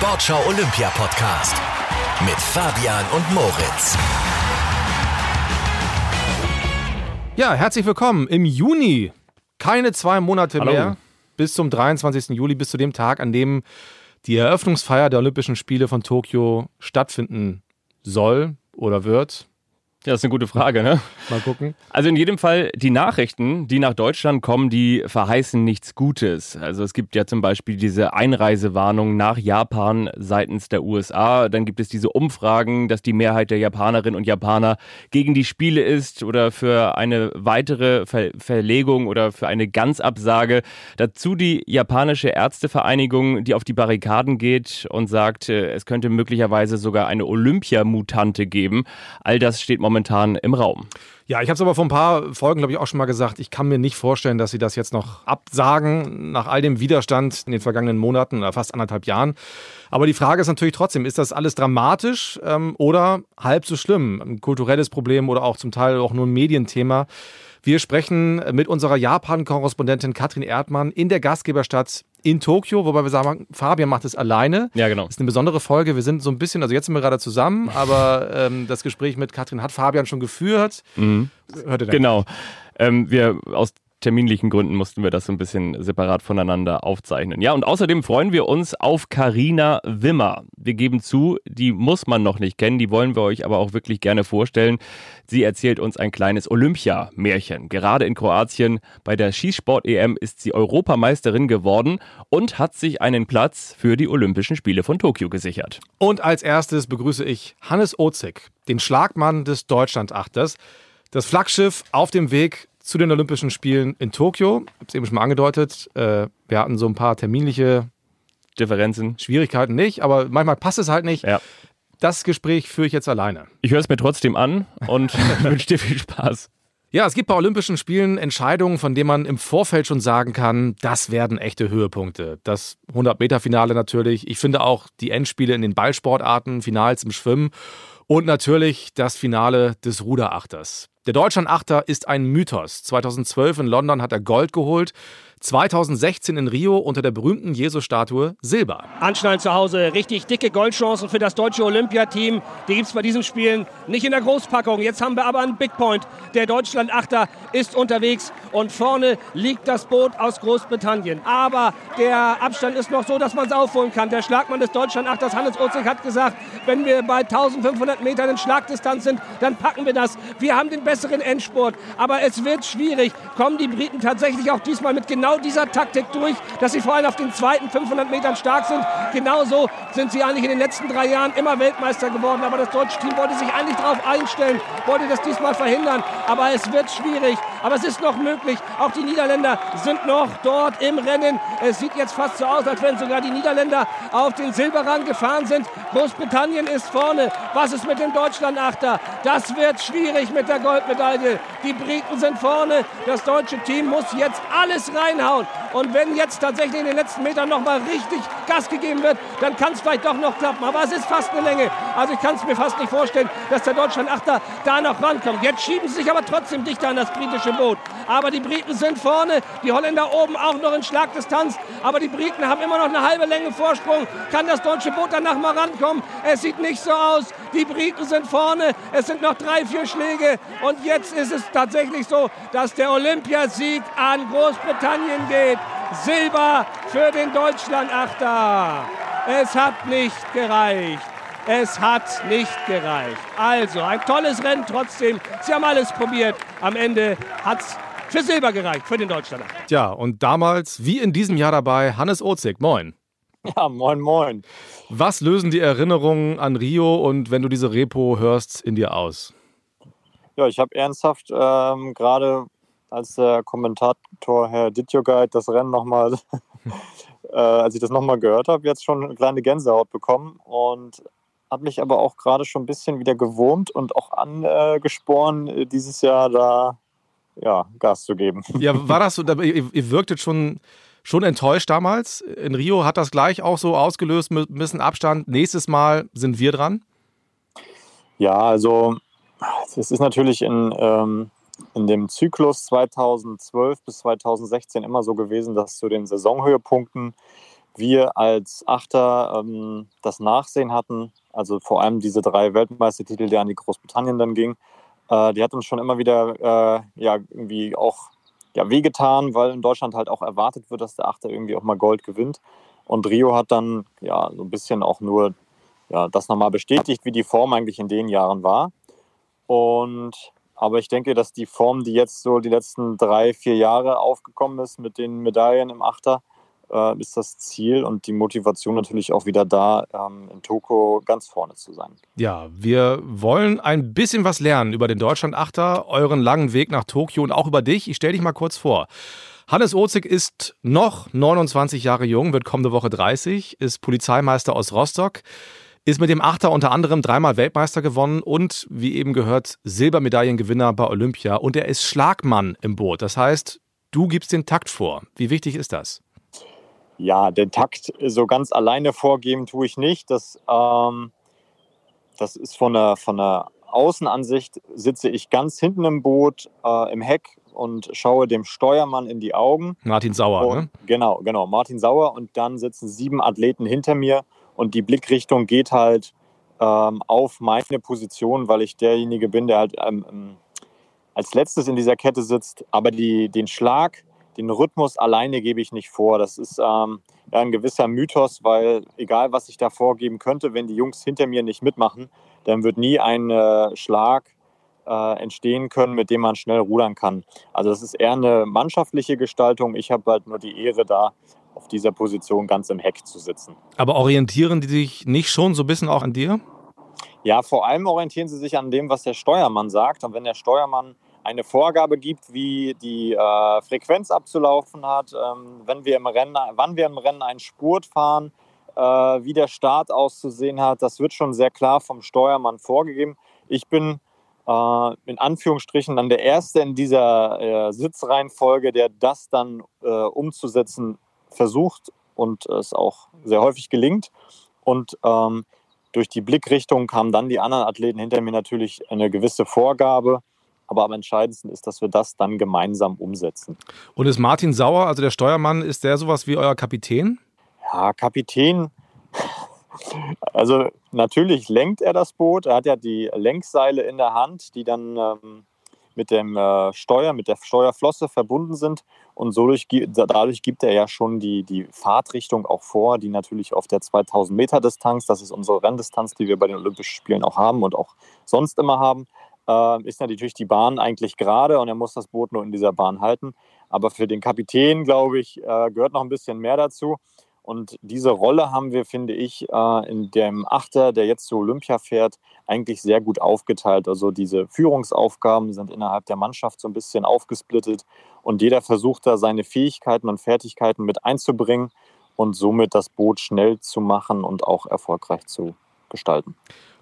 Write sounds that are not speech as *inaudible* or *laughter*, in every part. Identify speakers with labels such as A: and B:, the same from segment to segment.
A: Sportschau Olympia Podcast mit Fabian und Moritz.
B: Ja, herzlich willkommen im Juni. Keine zwei Monate
C: Hallo.
B: mehr bis zum 23. Juli, bis zu dem Tag, an dem die Eröffnungsfeier der Olympischen Spiele von Tokio stattfinden soll oder wird.
C: Ja, das ist eine gute Frage, ne?
B: Mal gucken.
C: Also in jedem Fall, die Nachrichten, die nach Deutschland kommen, die verheißen nichts Gutes. Also es gibt ja zum Beispiel diese Einreisewarnung nach Japan seitens der USA. Dann gibt es diese Umfragen, dass die Mehrheit der Japanerinnen und Japaner gegen die Spiele ist oder für eine weitere Ver Verlegung oder für eine Ganzabsage. Dazu die japanische Ärztevereinigung, die auf die Barrikaden geht und sagt, äh, es könnte möglicherweise sogar eine Olympiamutante geben. All das steht momentan im Raum.
B: Ja, ich habe es aber vor ein paar Folgen, glaube ich, auch schon mal gesagt. Ich kann mir nicht vorstellen, dass sie das jetzt noch absagen, nach all dem Widerstand in den vergangenen Monaten oder fast anderthalb Jahren. Aber die Frage ist natürlich trotzdem, ist das alles dramatisch ähm, oder halb so schlimm? Ein kulturelles Problem oder auch zum Teil auch nur ein Medienthema. Wir sprechen mit unserer Japan-Korrespondentin Katrin Erdmann in der Gastgeberstadt in Tokio, wobei wir sagen, Fabian macht es alleine.
C: Ja, genau.
B: Das ist eine besondere Folge. Wir sind so ein bisschen, also jetzt sind wir gerade zusammen, *laughs* aber ähm, das Gespräch mit Katrin hat Fabian schon geführt.
C: Mhm.
B: Hört ihr dann?
C: Genau. Ähm, wir aus terminlichen Gründen mussten wir das so ein bisschen separat voneinander aufzeichnen. Ja, und außerdem freuen wir uns auf Karina Wimmer. Wir geben zu, die muss man noch nicht kennen, die wollen wir euch aber auch wirklich gerne vorstellen. Sie erzählt uns ein kleines Olympia-Märchen. Gerade in Kroatien bei der Schießsport-EM ist sie Europameisterin geworden und hat sich einen Platz für die Olympischen Spiele von Tokio gesichert.
B: Und als erstes begrüße ich Hannes Ozig, den Schlagmann des Deutschlandachters. Das Flaggschiff auf dem Weg zu den Olympischen Spielen in Tokio. Ich habe es eben schon mal angedeutet. Äh, wir hatten so ein paar terminliche
C: Differenzen.
B: Schwierigkeiten nicht, aber manchmal passt es halt nicht.
C: Ja.
B: Das Gespräch führe ich jetzt alleine.
C: Ich höre es mir trotzdem an und *laughs* wünsche dir viel Spaß.
B: Ja, es gibt bei Olympischen Spielen Entscheidungen, von denen man im Vorfeld schon sagen kann, das werden echte Höhepunkte. Das 100-Meter-Finale natürlich. Ich finde auch die Endspiele in den Ballsportarten, Finals im Schwimmen und natürlich das Finale des Ruderachters. Der Deutschlandachter ist ein Mythos. 2012 in London hat er Gold geholt. 2016 in Rio unter der berühmten Jesus-Statue Silber.
D: Anschnallen zu Hause. Richtig dicke Goldchancen für das deutsche Olympiateam. Die gibt es bei diesen Spielen nicht in der Großpackung. Jetzt haben wir aber einen Big Point. Der Deutschland-Achter ist unterwegs und vorne liegt das Boot aus Großbritannien. Aber der Abstand ist noch so, dass man es aufholen kann. Der Schlagmann des Deutschland-Achters, Hannes Ozig, hat gesagt, wenn wir bei 1500 Metern in Schlagdistanz sind, dann packen wir das. Wir haben den besseren Endspurt. Aber es wird schwierig. Kommen die Briten tatsächlich auch diesmal mit genau dieser Taktik durch, dass sie vor allem auf den zweiten 500 Metern stark sind. Genauso sind sie eigentlich in den letzten drei Jahren immer Weltmeister geworden. Aber das deutsche Team wollte sich eigentlich darauf einstellen, wollte das diesmal verhindern. Aber es wird schwierig. Aber es ist noch möglich. Auch die Niederländer sind noch dort im Rennen. Es sieht jetzt fast so aus, als wenn sogar die Niederländer auf den Silberrang gefahren sind. Großbritannien ist vorne. Was ist mit dem Deutschlandachter? Das wird schwierig mit der Goldmedaille. Die Briten sind vorne. Das deutsche Team muss jetzt alles reinhauen. Und wenn jetzt tatsächlich in den letzten Metern noch mal richtig Gas gegeben wird, dann kann es vielleicht doch noch klappen. Aber es ist fast eine Länge. Also ich kann es mir fast nicht vorstellen, dass der Deutschlandachter da noch rankommt. Jetzt schieben sie sich aber trotzdem dichter an das britische Boot. Aber die Briten sind vorne, die Holländer oben auch noch in Schlagdistanz. Aber die Briten haben immer noch eine halbe Länge Vorsprung. Kann das deutsche Boot danach mal rankommen? Es sieht nicht so aus. Die Briten sind vorne. Es sind noch drei, vier Schläge. Und jetzt ist es tatsächlich so, dass der Olympiasieg an Großbritannien geht. Silber für den Deutschlandachter. Es hat nicht gereicht. Es hat nicht gereicht. Also ein tolles Rennen trotzdem. Sie haben alles probiert. Am Ende hat es für Silber gereicht, für den Deutschlandachter.
B: Ja, und damals, wie in diesem Jahr dabei, Hannes Ozig. Moin.
E: Ja, moin, moin.
B: Was lösen die Erinnerungen an Rio und wenn du diese Repo hörst, in dir aus?
E: Ja, ich habe ernsthaft ähm, gerade als der Kommentator Herr Ditjogait das Rennen nochmal, *laughs* *laughs* äh, als ich das nochmal gehört habe, jetzt schon eine kleine Gänsehaut bekommen und hat mich aber auch gerade schon ein bisschen wieder gewurmt und auch angesporen, äh, dieses Jahr da ja, Gas zu geben. *laughs*
B: Ja, war das so, ihr, ihr wirktet schon, schon enttäuscht damals. In Rio hat das gleich auch so ausgelöst, mit ein bisschen Abstand. Nächstes Mal sind wir dran.
E: Ja, also es ist natürlich in, ähm, in dem Zyklus 2012 bis 2016 immer so gewesen, dass zu den Saisonhöhepunkten wir als Achter ähm, das Nachsehen hatten. Also vor allem diese drei Weltmeistertitel, die an die Großbritannien dann ging. Äh, die hat uns schon immer wieder äh, ja, irgendwie auch ja, wehgetan, weil in Deutschland halt auch erwartet wird, dass der Achter irgendwie auch mal Gold gewinnt. Und Rio hat dann ja so ein bisschen auch nur ja, das nochmal bestätigt, wie die Form eigentlich in den Jahren war. Und aber ich denke, dass die Form, die jetzt so die letzten drei, vier Jahre aufgekommen ist mit den Medaillen im Achter, äh, ist das Ziel und die Motivation natürlich auch wieder da, ähm, in Toko ganz vorne zu sein.
B: Ja, wir wollen ein bisschen was lernen über den Deutschland-Achter, euren langen Weg nach Tokio und auch über dich. Ich stelle dich mal kurz vor. Hannes Ozig ist noch 29 Jahre jung, wird kommende Woche 30, ist Polizeimeister aus Rostock, ist mit dem Achter unter anderem dreimal Weltmeister gewonnen und, wie eben gehört, Silbermedaillengewinner bei Olympia. Und er ist Schlagmann im Boot. Das heißt, du gibst den Takt vor. Wie wichtig ist das?
E: Ja, den Takt so ganz alleine vorgeben tue ich nicht. Das, ähm, das ist von der, von der Außenansicht, sitze ich ganz hinten im Boot, äh, im Heck und schaue dem Steuermann in die Augen.
B: Martin Sauer,
E: und,
B: ne?
E: Genau, genau, Martin Sauer. Und dann sitzen sieben Athleten hinter mir und die Blickrichtung geht halt ähm, auf meine Position, weil ich derjenige bin, der halt ähm, als letztes in dieser Kette sitzt. Aber die, den Schlag den Rhythmus alleine gebe ich nicht vor. Das ist ähm, ja, ein gewisser Mythos, weil egal was ich da vorgeben könnte, wenn die Jungs hinter mir nicht mitmachen, dann wird nie ein äh, Schlag äh, entstehen können, mit dem man schnell rudern kann. Also das ist eher eine mannschaftliche Gestaltung. Ich habe halt nur die Ehre da, auf dieser Position ganz im Heck zu sitzen.
B: Aber orientieren die sich nicht schon so ein bisschen auch an dir?
E: Ja, vor allem orientieren sie sich an dem, was der Steuermann sagt. Und wenn der Steuermann eine Vorgabe gibt, wie die äh, Frequenz abzulaufen hat, ähm, wenn wir im Rennen, wann wir im Rennen einen Spurt fahren, äh, wie der Start auszusehen hat. Das wird schon sehr klar vom Steuermann vorgegeben. Ich bin äh, in Anführungsstrichen dann der Erste in dieser äh, Sitzreihenfolge, der das dann äh, umzusetzen versucht und es auch sehr häufig gelingt. Und ähm, durch die Blickrichtung haben dann die anderen Athleten hinter mir natürlich eine gewisse Vorgabe. Aber am entscheidendsten ist, dass wir das dann gemeinsam umsetzen.
B: Und ist Martin Sauer, also der Steuermann, ist der sowas wie euer Kapitän?
E: Ja, Kapitän. Also natürlich lenkt er das Boot. Er hat ja die Lenkseile in der Hand, die dann ähm, mit dem äh, Steuer, mit der Steuerflosse verbunden sind. Und so durch, dadurch gibt er ja schon die, die Fahrtrichtung auch vor, die natürlich auf der 2000 Meter Distanz, das ist unsere Renndistanz, die wir bei den Olympischen Spielen auch haben und auch sonst immer haben, äh, ist natürlich die Bahn eigentlich gerade und er muss das Boot nur in dieser Bahn halten. Aber für den Kapitän, glaube ich, äh, gehört noch ein bisschen mehr dazu. Und diese Rolle haben wir, finde ich, äh, in dem Achter, der jetzt zu Olympia fährt, eigentlich sehr gut aufgeteilt. Also diese Führungsaufgaben sind innerhalb der Mannschaft so ein bisschen aufgesplittet und jeder versucht da seine Fähigkeiten und Fertigkeiten mit einzubringen und somit das Boot schnell zu machen und auch erfolgreich zu gestalten.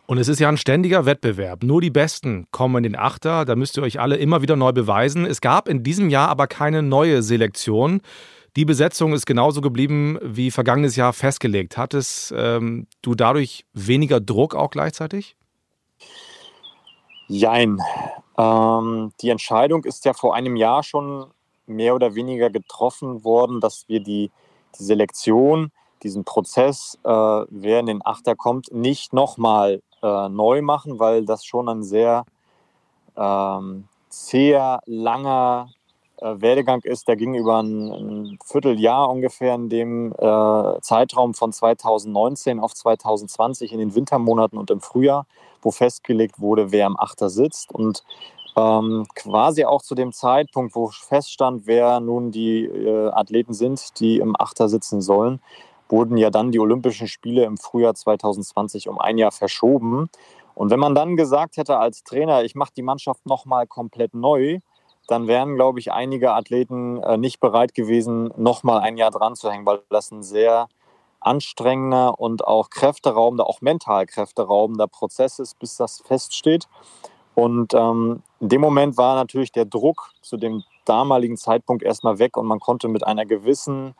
B: Und es ist ja ein ständiger Wettbewerb. Nur die Besten kommen in den Achter. Da müsst ihr euch alle immer wieder neu beweisen. Es gab in diesem Jahr aber keine neue Selektion. Die Besetzung ist genauso geblieben wie vergangenes Jahr festgelegt. Hattest ähm, du dadurch weniger Druck auch gleichzeitig?
E: Jein. Ähm, die Entscheidung ist ja vor einem Jahr schon mehr oder weniger getroffen worden, dass wir die, die Selektion, diesen Prozess, äh, wer in den Achter kommt, nicht nochmal äh, neu machen, weil das schon ein sehr ähm, sehr langer Werdegang ist. Der ging über ein, ein, Vierteljahr ungefähr in dem äh, Zeitraum von 2019 auf 2020 in den Wintermonaten und im Frühjahr, wo festgelegt wurde, wer am Achter sitzt. Und ähm, quasi auch zu dem Zeitpunkt, wo feststand, wer nun die äh, Athleten sind, die im Achter sitzen sollen, wurden ja dann die Olympischen Spiele im Frühjahr 2020 um ein Jahr verschoben. Und wenn man dann gesagt hätte als Trainer, ich mache die Mannschaft nochmal komplett neu, dann wären, glaube ich, einige Athleten äh, nicht bereit gewesen, nochmal ein Jahr dran zu hängen, weil das ein sehr anstrengender und auch kräfteraubender, auch mental kräfteraubender Prozess ist, bis das feststeht. Und ähm, in dem Moment war natürlich der Druck zu dem damaligen Zeitpunkt erstmal weg und man konnte mit einer gewissen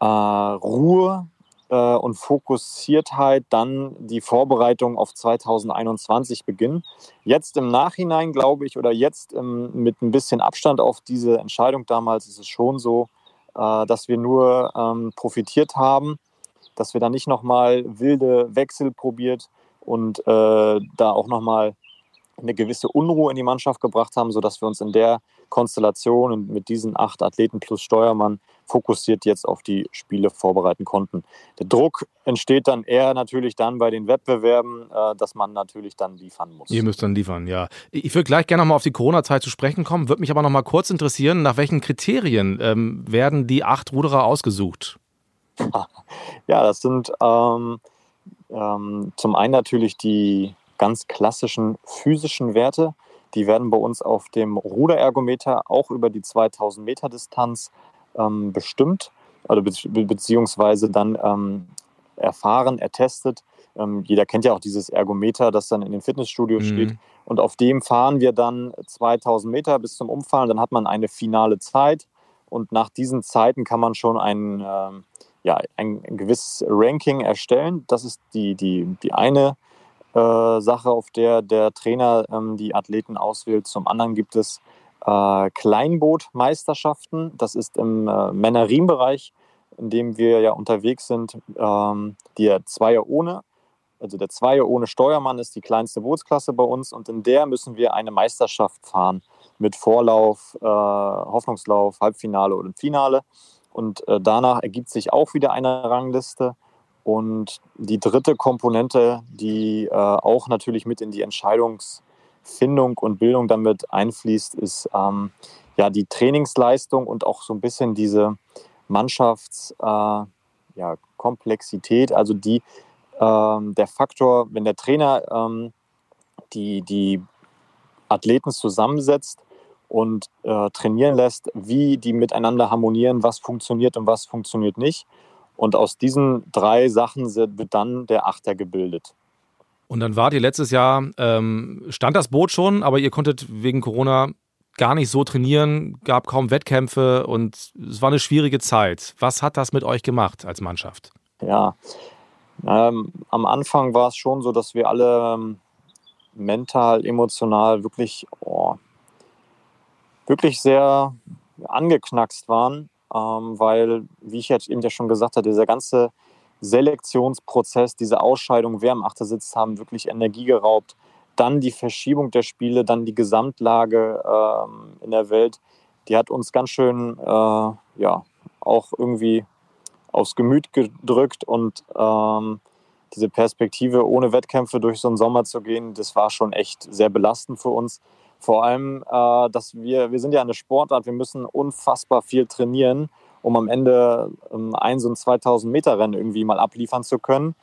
E: äh, Ruhe äh, und Fokussiertheit dann die Vorbereitung auf 2021 beginnen. Jetzt im Nachhinein, glaube ich, oder jetzt ähm, mit ein bisschen Abstand auf diese Entscheidung damals ist es schon so, äh, dass wir nur ähm, profitiert haben, dass wir da nicht nochmal wilde Wechsel probiert und äh, da auch nochmal eine gewisse Unruhe in die Mannschaft gebracht haben, sodass wir uns in der Konstellation und mit diesen acht Athleten plus Steuermann fokussiert jetzt auf die Spiele vorbereiten konnten. Der Druck entsteht dann eher natürlich dann bei den Wettbewerben, äh, dass man natürlich dann liefern muss.
B: Ihr müsst dann liefern, ja. Ich würde gleich gerne nochmal auf die Corona-Zeit zu sprechen kommen, würde mich aber nochmal kurz interessieren, nach welchen Kriterien ähm, werden die acht Ruderer ausgesucht? *laughs*
E: Ja, das sind ähm, ähm, zum einen natürlich die ganz klassischen physischen Werte. Die werden bei uns auf dem Ruderergometer auch über die 2000 Meter Distanz ähm, bestimmt oder be beziehungsweise dann ähm, erfahren, ertestet. Ähm, jeder kennt ja auch dieses Ergometer, das dann in den Fitnessstudios mhm. steht. Und auf dem fahren wir dann 2000 Meter bis zum Umfallen. Dann hat man eine finale Zeit. Und nach diesen Zeiten kann man schon ein, äh, ja, ein, ein gewisses Ranking erstellen. Das ist die, die, die eine äh, Sache, auf der der Trainer ähm, die Athleten auswählt. Zum anderen gibt es äh, Kleinbootmeisterschaften. Das ist im äh, Männer-Riem-Bereich, in dem wir ja unterwegs sind. Ähm, der Zweier ohne, also der Zweier ohne Steuermann ist die kleinste Bootsklasse bei uns und in der müssen wir eine Meisterschaft fahren mit Vorlauf, äh, Hoffnungslauf, Halbfinale oder Finale. Und äh, danach ergibt sich auch wieder eine Rangliste. Und die dritte Komponente, die äh, auch natürlich mit in die Entscheidungsfindung und Bildung damit einfließt, ist ähm, ja die Trainingsleistung und auch so ein bisschen diese Mannschaftskomplexität, äh, ja, also die, ähm, der Faktor, wenn der Trainer ähm, die, die Athleten zusammensetzt und äh, trainieren lässt, wie die miteinander harmonieren, was funktioniert und was funktioniert nicht und aus diesen drei Sachen wird dann der Achter gebildet.
B: Und dann wart ihr letztes Jahr, ähm, stand das Boot schon, aber ihr konntet wegen Corona gar nicht so trainieren, gab kaum Wettkämpfe und es war eine schwierige Zeit. Was hat das mit euch gemacht als Mannschaft?
E: Ja, ähm, am Anfang war es schon so, dass wir alle ähm, mental, emotional wirklich, oh, wirklich sehr angeknackst waren ähm, weil, wie ich jetzt eben ja schon gesagt habe, dieser ganze Selektionsprozess, diese Ausscheidung, wer am Achtersitz haben wirklich Energie geraubt. Dann die Verschiebung der Spiele, dann die Gesamtlage ähm, in der Welt, die hat uns ganz schön, äh, ja, auch irgendwie aufs Gemüt gedrückt und ähm, diese Perspektive, ohne Wettkämpfe durch so einen Sommer zu gehen, das war schon echt sehr belastend für uns. Vor allem, äh, dass wir, wir sind ja eine Sportart, wir müssen unfassbar viel trainieren, um am Ende ähm, ein so ein 2000 Meter Rennen irgendwie mal abliefern zu können.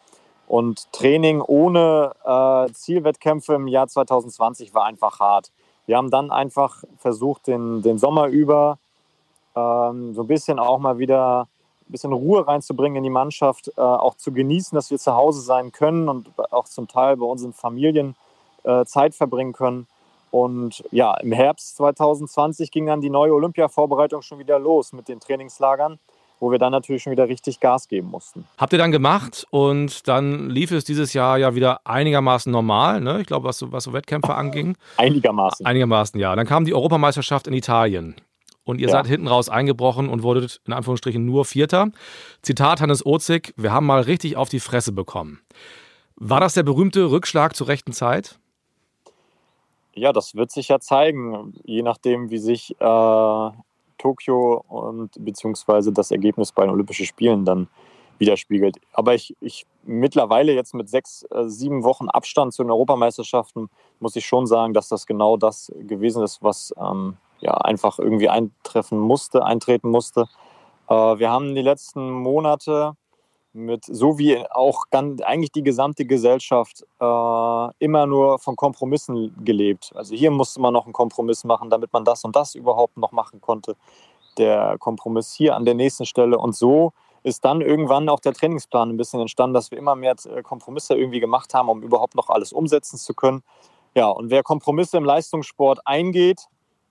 E: Und Training ohne äh, Zielwettkämpfe im Jahr 2020 war einfach hart. Wir haben dann einfach versucht, den, den Sommer über ähm, so ein bisschen auch mal wieder ein bisschen Ruhe reinzubringen in die Mannschaft, äh, auch zu genießen, dass wir zu Hause sein können und auch zum Teil bei unseren Familien äh, Zeit verbringen können. Und ja, im Herbst 2020 ging dann die neue Olympia-Vorbereitung schon wieder los mit den Trainingslagern, wo wir dann natürlich schon wieder richtig Gas geben mussten.
B: Habt ihr dann gemacht und dann lief es dieses Jahr ja wieder einigermaßen normal, ne? Ich glaube, was so, was so Wettkämpfe anging. *laughs*
E: Einigermaßen.
B: Einigermaßen, ja. Dann kam die Europameisterschaft in Italien. Und ihr ja. seid hinten raus eingebrochen und wurdet in Anführungsstrichen nur Vierter. Zitat Hannes Ozig, wir haben mal richtig auf die Fresse bekommen. War das der berühmte Rückschlag zur rechten Zeit?
E: Ja, das wird sich ja zeigen, je nachdem, wie sich äh, Tokio und beziehungsweise das Ergebnis bei den Olympischen Spielen dann widerspiegelt. Aber ich, ich mittlerweile jetzt mit sechs, äh, sieben Wochen Abstand zu den Europameisterschaften muss ich schon sagen, dass das genau das gewesen ist, was ähm, ja einfach irgendwie eintreffen musste, eintreten musste. Äh, wir haben die letzten Monate mit, so wie auch ganz, eigentlich die gesamte Gesellschaft, äh, immer nur von Kompromissen gelebt. Also hier musste man noch einen Kompromiss machen, damit man das und das überhaupt noch machen konnte. Der Kompromiss hier an der nächsten Stelle. Und so ist dann irgendwann auch der Trainingsplan ein bisschen entstanden, dass wir immer mehr äh, Kompromisse irgendwie gemacht haben, um überhaupt noch alles umsetzen zu können. Ja, und wer Kompromisse im Leistungssport eingeht,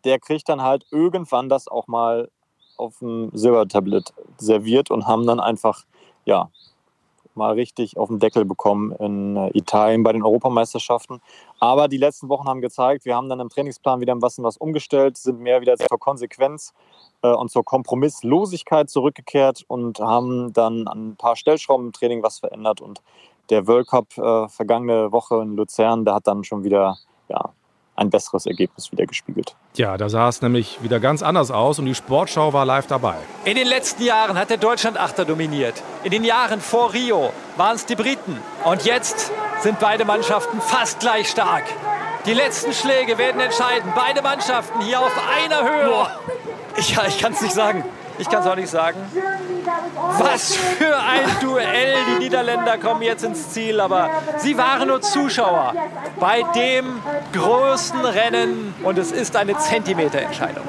E: der kriegt dann halt irgendwann das auch mal auf dem Silbertablett serviert und haben dann einfach ja, mal richtig auf den Deckel bekommen in äh, Italien bei den Europameisterschaften. Aber die letzten Wochen haben gezeigt, wir haben dann im Trainingsplan wieder ein bisschen was umgestellt, sind mehr wieder zur Konsequenz äh, und zur Kompromisslosigkeit zurückgekehrt und haben dann an ein paar Stellschrauben im Training was verändert. Und der World Cup äh, vergangene Woche in Luzern, der hat dann schon wieder ja, ein besseres Ergebnis wieder gespiegelt.
B: Ja, da sah es nämlich wieder ganz anders aus und die Sportschau war live dabei.
F: In den letzten Jahren hat der Deutschland Achter dominiert. In den Jahren vor Rio waren es die Briten. Und jetzt sind beide Mannschaften fast gleich stark. Die letzten Schläge werden entscheiden. Beide Mannschaften hier auf einer Höhe. Ich, ja, ich kann es nicht sagen. Ich kann es auch nicht sagen. Was für ein Duell. Die Niederländer kommen jetzt ins Ziel, aber sie waren nur Zuschauer bei dem größten Rennen und es ist eine Zentimeterentscheidung.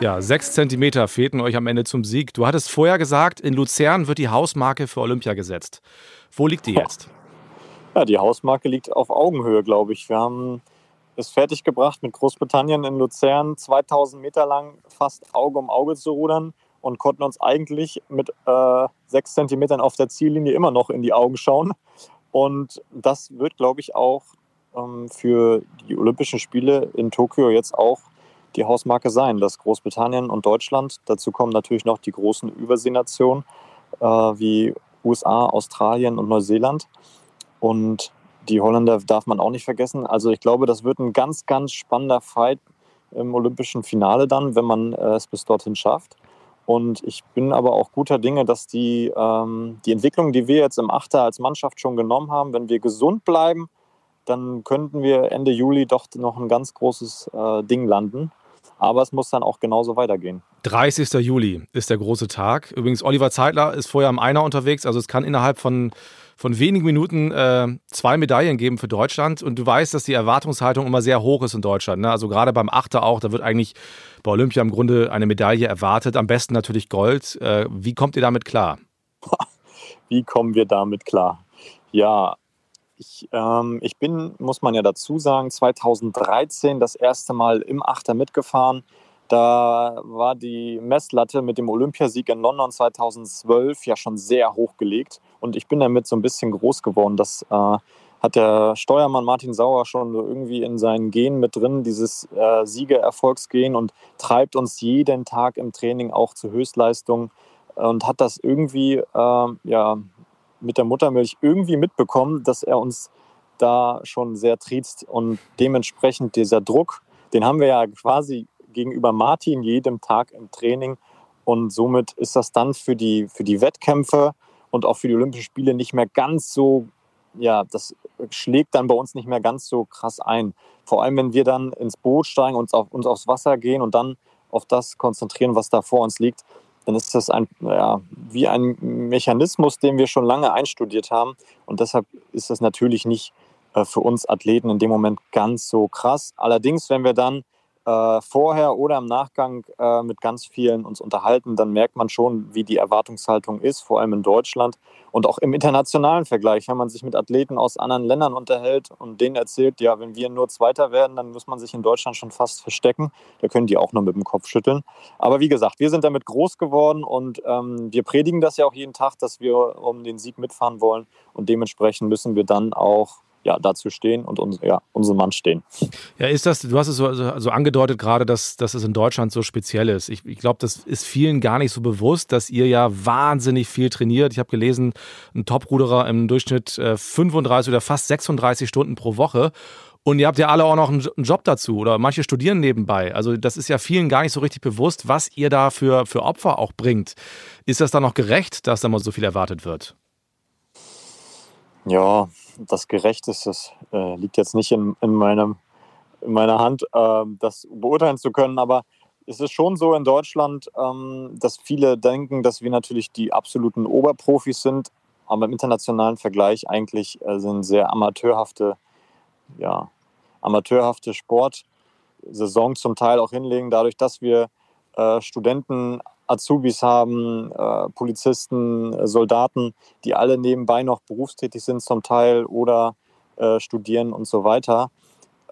B: Ja, sechs Zentimeter fehlten euch am Ende zum Sieg. Du hattest vorher gesagt, in Luzern wird die Hausmarke für Olympia gesetzt. Wo liegt die jetzt?
E: Ja, die Hausmarke liegt auf Augenhöhe, glaube ich. Wir haben es fertiggebracht, mit Großbritannien in Luzern 2000 Meter lang fast Auge um Auge zu rudern und konnten uns eigentlich mit äh, sechs Zentimetern auf der Ziellinie immer noch in die Augen schauen. Und das wird, glaube ich, auch ähm, für die Olympischen Spiele in Tokio jetzt auch die Hausmarke sein, dass Großbritannien und Deutschland, dazu kommen natürlich noch die großen Überseenationen äh, wie USA, Australien und Neuseeland. Und die Holländer darf man auch nicht vergessen. Also ich glaube, das wird ein ganz, ganz spannender Fight im olympischen Finale dann, wenn man äh, es bis dorthin schafft. Und ich bin aber auch guter Dinge, dass die, ähm, die Entwicklung, die wir jetzt im Achter als Mannschaft schon genommen haben, wenn wir gesund bleiben, dann könnten wir Ende Juli doch noch ein ganz großes äh, Ding landen. Aber es muss dann auch genauso weitergehen.
B: 30. Juli ist der große Tag. Übrigens, Oliver Zeitler ist vorher am Einer unterwegs. Also es kann innerhalb von von wenigen Minuten äh, zwei Medaillen geben für Deutschland. Und du weißt, dass die Erwartungshaltung immer sehr hoch ist in Deutschland. Ne? Also gerade beim Achter auch, da wird eigentlich bei Olympia im Grunde eine Medaille erwartet. Am besten natürlich Gold. Äh, wie kommt ihr damit klar? *laughs*
E: Wie kommen wir damit klar? Ja, ich, ähm, ich bin, muss man ja dazu sagen, 2013 das erste Mal im Achter mitgefahren. Da war die Messlatte mit dem Olympiasieg in London 2012 ja schon sehr hoch gelegt. Und ich bin damit so ein bisschen groß geworden. Das äh, hat der Steuermann Martin Sauer schon irgendwie in seinen Gen mit drin, dieses äh, Siegererfolgsgen und treibt uns jeden Tag im Training auch zu Höchstleistungen und hat das irgendwie äh, ja, mit der Muttermilch irgendwie mitbekommen, dass er uns da schon sehr triezt und dementsprechend dieser Druck, den haben wir ja quasi gegenüber Martin jedem Tag im Training. Und somit ist das dann für die, für die Wettkämpfe und auch für die Olympischen Spiele nicht mehr ganz so, ja, das schlägt dann bei uns nicht mehr ganz so krass ein. Vor allem, wenn wir dann ins Boot steigen und auf, uns aufs Wasser gehen und dann auf das konzentrieren, was da vor uns liegt, dann ist das ein, ja, wie ein Mechanismus, den wir schon lange einstudiert haben. Und deshalb ist das natürlich nicht äh, für uns Athleten in dem Moment ganz so krass. Allerdings, wenn wir dann äh, vorher oder im Nachgang äh, mit ganz vielen uns unterhalten, dann merkt man schon, wie die Erwartungshaltung ist, vor allem in Deutschland und auch im internationalen Vergleich, wenn man sich mit Athleten aus anderen Ländern unterhält und denen erzählt, ja, wenn wir nur Zweiter werden, dann muss man sich in Deutschland schon fast verstecken. Da können die auch nur mit dem Kopf schütteln. Aber wie gesagt, wir sind damit groß geworden und ähm, wir predigen das ja auch jeden Tag, dass wir um den Sieg mitfahren wollen und dementsprechend müssen wir dann auch ja, dazu stehen und uns, ja, unseren Mann stehen.
B: Ja, ist das, du hast es so, so angedeutet gerade, dass, dass es in Deutschland so speziell ist. Ich, ich glaube, das ist vielen gar nicht so bewusst, dass ihr ja wahnsinnig viel trainiert. Ich habe gelesen, ein Topruderer im Durchschnitt 35 äh, oder fast 36 Stunden pro Woche. Und ihr habt ja alle auch noch einen Job dazu oder manche studieren nebenbei. Also das ist ja vielen gar nicht so richtig bewusst, was ihr da für, für Opfer auch bringt. Ist das dann noch gerecht, dass da mal so viel erwartet wird?
E: Ja, das gerecht ist, das äh, liegt jetzt nicht in, in, meinem, in meiner Hand, äh, das beurteilen zu können. Aber es ist schon so in Deutschland, ähm, dass viele denken, dass wir natürlich die absoluten Oberprofis sind, aber im internationalen Vergleich eigentlich äh, sind sehr amateurhafte, ja, amateurhafte Sportsaison zum Teil auch hinlegen, dadurch, dass wir äh, Studenten Azubis haben, äh, Polizisten, äh, Soldaten, die alle nebenbei noch berufstätig sind zum Teil oder äh, studieren und so weiter.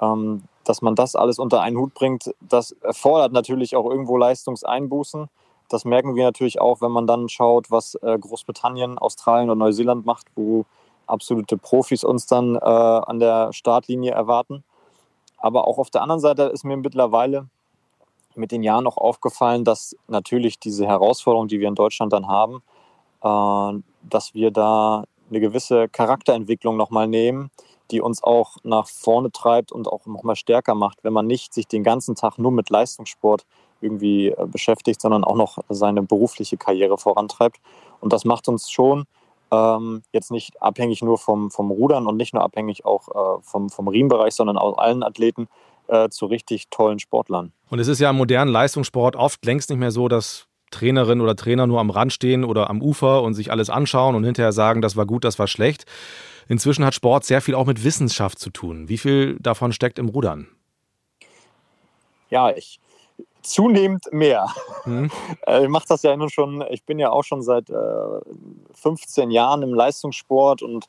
E: Ähm, dass man das alles unter einen Hut bringt, das erfordert natürlich auch irgendwo Leistungseinbußen. Das merken wir natürlich auch, wenn man dann schaut, was äh, Großbritannien, Australien und Neuseeland macht, wo absolute Profis uns dann äh, an der Startlinie erwarten. Aber auch auf der anderen Seite ist mir mittlerweile mit den Jahren auch aufgefallen, dass natürlich diese Herausforderung, die wir in Deutschland dann haben, äh, dass wir da eine gewisse Charakterentwicklung nochmal nehmen, die uns auch nach vorne treibt und auch nochmal stärker macht, wenn man nicht sich den ganzen Tag nur mit Leistungssport irgendwie äh, beschäftigt, sondern auch noch seine berufliche Karriere vorantreibt. Und das macht uns schon ähm, jetzt nicht abhängig nur vom, vom Rudern und nicht nur abhängig auch äh, vom, vom Riemenbereich, sondern auch allen Athleten äh, zu richtig tollen Sportlern.
B: Und es ist ja im modernen Leistungssport oft längst nicht mehr so, dass Trainerinnen oder Trainer nur am Rand stehen oder am Ufer und sich alles anschauen und hinterher sagen, das war gut, das war schlecht. Inzwischen hat Sport sehr viel auch mit Wissenschaft zu tun. Wie viel davon steckt im Rudern?
E: Ja, ich zunehmend mehr. Hm. *laughs* Ich mache das ja nun schon, ich bin ja auch schon seit äh, 15 Jahren im Leistungssport und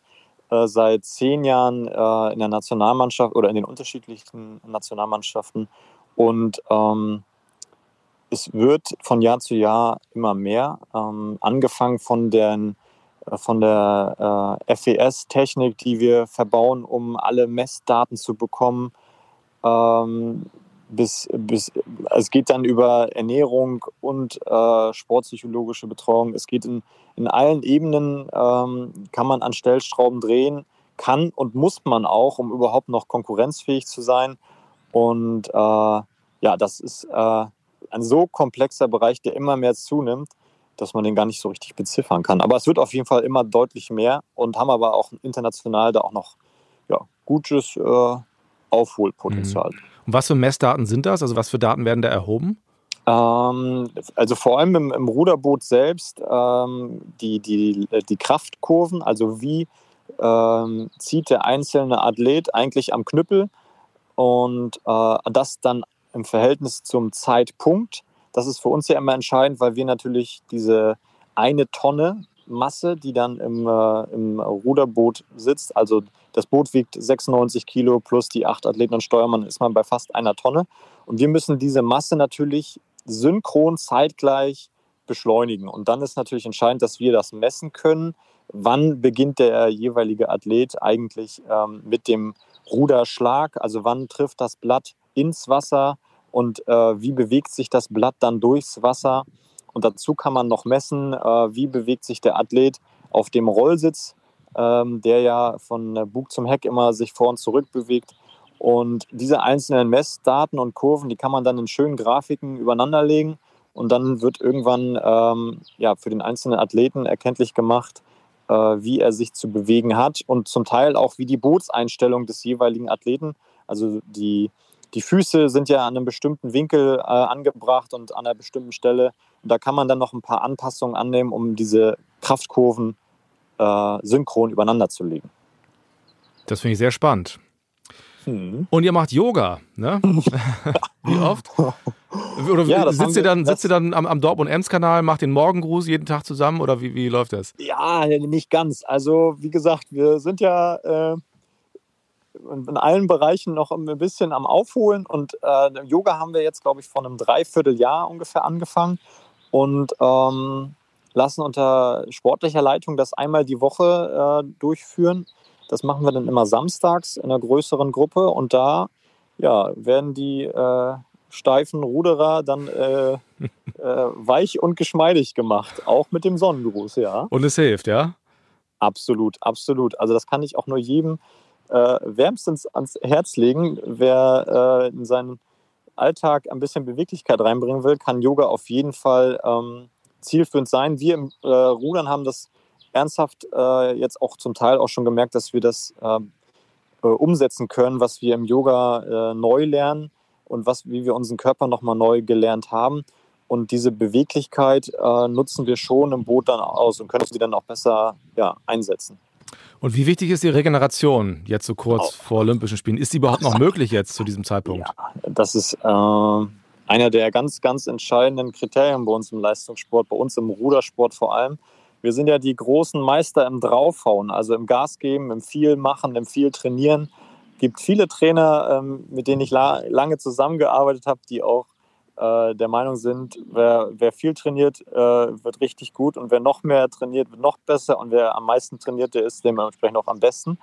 E: äh, seit zehn Jahren äh, in der Nationalmannschaft oder in den unterschiedlichen Nationalmannschaften. Und ähm, es wird von Jahr zu Jahr immer mehr, ähm, angefangen von, den, äh, von der äh, FES-Technik, die wir verbauen, um alle Messdaten zu bekommen. Ähm, bis, bis, es geht dann über Ernährung und äh, sportpsychologische Betreuung. Es geht in, in allen Ebenen, ähm, kann man an Stellschrauben drehen, kann und muss man auch, um überhaupt noch konkurrenzfähig zu sein. Und äh, ja, das ist äh, ein so komplexer Bereich, der immer mehr zunimmt, dass man den gar nicht so richtig beziffern kann. Aber es wird auf jeden Fall immer deutlich mehr und haben aber auch international da auch noch ja, gutes äh, Aufholpotenzial. Mhm.
B: Und was für Messdaten sind das? Also was für Daten werden da erhoben?
E: Ähm, also vor allem im, im Ruderboot selbst ähm, die, die, die Kraftkurven, also wie ähm, zieht der einzelne Athlet eigentlich am Knüppel und äh, das dann im Verhältnis zum Zeitpunkt. Das ist für uns ja immer entscheidend, weil wir natürlich diese eine Tonne Masse, die dann im, äh, im Ruderboot sitzt, also das Boot wiegt 96 Kilo plus die acht Athleten und Steuermann, ist man bei fast einer Tonne. Und wir müssen diese Masse natürlich synchron zeitgleich beschleunigen. Und dann ist natürlich entscheidend, dass wir das messen können. Wann beginnt der jeweilige Athlet eigentlich ähm, mit dem Ruderschlag? Also wann trifft das Blatt ins Wasser und äh, wie bewegt sich das Blatt dann durchs Wasser. Und dazu kann man noch messen, äh, wie bewegt sich der Athlet auf dem Rollsitz, ähm, der ja von Bug zum Heck immer sich vor und zurück bewegt. Und diese einzelnen Messdaten und Kurven, die kann man dann in schönen Grafiken übereinander legen. Und dann wird irgendwann ähm, ja, für den einzelnen Athleten erkenntlich gemacht, äh, wie er sich zu bewegen hat und zum Teil auch wie die Bootseinstellung des jeweiligen Athleten, also die, die Füße sind ja an einem bestimmten Winkel äh, angebracht und an einer bestimmten Stelle. Und da kann man dann noch ein paar Anpassungen annehmen, um diese Kraftkurven äh, synchron übereinander zu legen.
B: Das finde ich sehr spannend. Hm. Und ihr macht Yoga, ne? *laughs* Wie oft? Oder ja, sitzt, ihr dann, sitzt ihr dann am, am Dortmund-Ems-Kanal, macht den Morgengruß jeden Tag zusammen oder wie, wie läuft das?
E: Ja, nicht ganz. Also, wie gesagt, wir sind ja äh, in allen Bereichen noch ein bisschen am Aufholen. Und äh, Yoga haben wir jetzt, glaube ich, vor einem Dreivierteljahr ungefähr angefangen und ähm, lassen unter sportlicher Leitung das einmal die Woche äh, durchführen. Das machen wir dann immer samstags in einer größeren Gruppe und da ja, werden die äh, steifen Ruderer dann äh, *laughs* äh, weich und geschmeidig gemacht, auch mit dem Sonnengruß, ja.
B: Und es hilft, ja?
E: Absolut, absolut. Also das kann ich auch nur jedem äh, wärmstens ans Herz legen. Wer äh, in seinen Alltag ein bisschen Beweglichkeit reinbringen will, kann Yoga auf jeden Fall ähm, zielführend sein. Wir im äh, Rudern haben das ernsthaft äh, jetzt auch zum Teil auch schon gemerkt, dass wir das ähm, äh, umsetzen können, was wir im Yoga äh, neu lernen und was, wie wir unseren Körper nochmal neu gelernt haben. Und diese Beweglichkeit nutzen wir schon im Boot dann aus und können sie dann auch besser ja, einsetzen.
B: Und wie wichtig ist die Regeneration jetzt so kurz oh. vor Olympischen Spielen? Ist die überhaupt noch *laughs* möglich jetzt zu diesem Zeitpunkt?
E: Ja, das ist äh, einer der ganz, ganz entscheidenden Kriterien bei uns im Leistungssport, bei uns im Rudersport vor allem. Wir sind ja die großen Meister im Draufhauen, also im Gas geben, im viel machen, im viel trainieren. Es gibt viele Trainer, ähm, mit denen ich la lange zusammengearbeitet habe, die auch äh, der Meinung sind, wer, wer viel trainiert, äh, wird richtig gut und wer noch mehr trainiert, wird noch besser und wer am meisten trainiert, der ist dementsprechend auch am besten.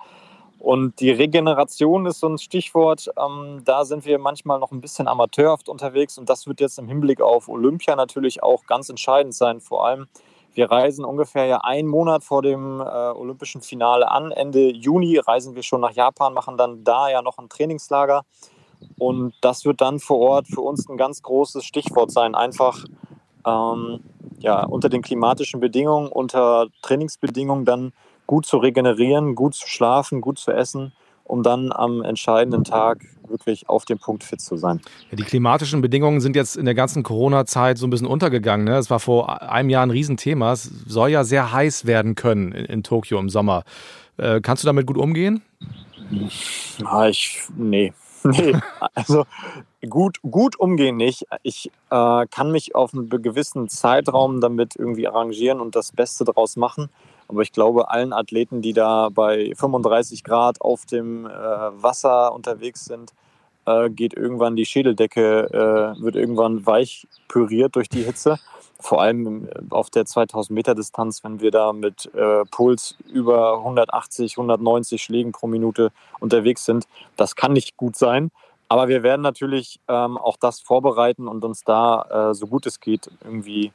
E: Und die Regeneration ist so ein Stichwort. Ähm, da sind wir manchmal noch ein bisschen amateurhaft unterwegs und das wird jetzt im Hinblick auf Olympia natürlich auch ganz entscheidend sein. Vor allem, wir reisen ungefähr ja einen Monat vor dem äh, olympischen Finale an. Ende Juni reisen wir schon nach Japan, machen dann da ja noch ein Trainingslager. Und das wird dann vor Ort für uns ein ganz großes Stichwort sein. Einfach ähm, ja, unter den klimatischen Bedingungen, unter Trainingsbedingungen dann gut zu regenerieren, gut zu schlafen, gut zu essen, um dann am entscheidenden Tag wirklich auf dem Punkt fit zu sein.
B: Ja, die klimatischen Bedingungen sind jetzt in der ganzen Corona-Zeit so ein bisschen untergegangen. Ne? Es war vor einem Jahr ein Riesenthema. Es soll ja sehr heiß werden können in, in Tokio im Sommer. Äh, kannst du damit gut umgehen?
E: Ja, ich, nee, *laughs* Nee, also gut, gut umgehen nicht. Ich äh, kann mich auf einen gewissen Zeitraum damit irgendwie arrangieren und das Beste daraus machen. Aber ich glaube, allen Athleten, die da bei 35 Grad auf dem äh, Wasser unterwegs sind, äh, geht irgendwann die Schädeldecke, äh, wird irgendwann weich püriert durch die Hitze. Vor allem auf der 2000 Meter Distanz, wenn wir da mit äh, Puls über 180, 190 Schlägen pro Minute unterwegs sind. Das kann nicht gut sein. Aber wir werden natürlich ähm, auch das vorbereiten und uns da, äh, so gut es geht, irgendwie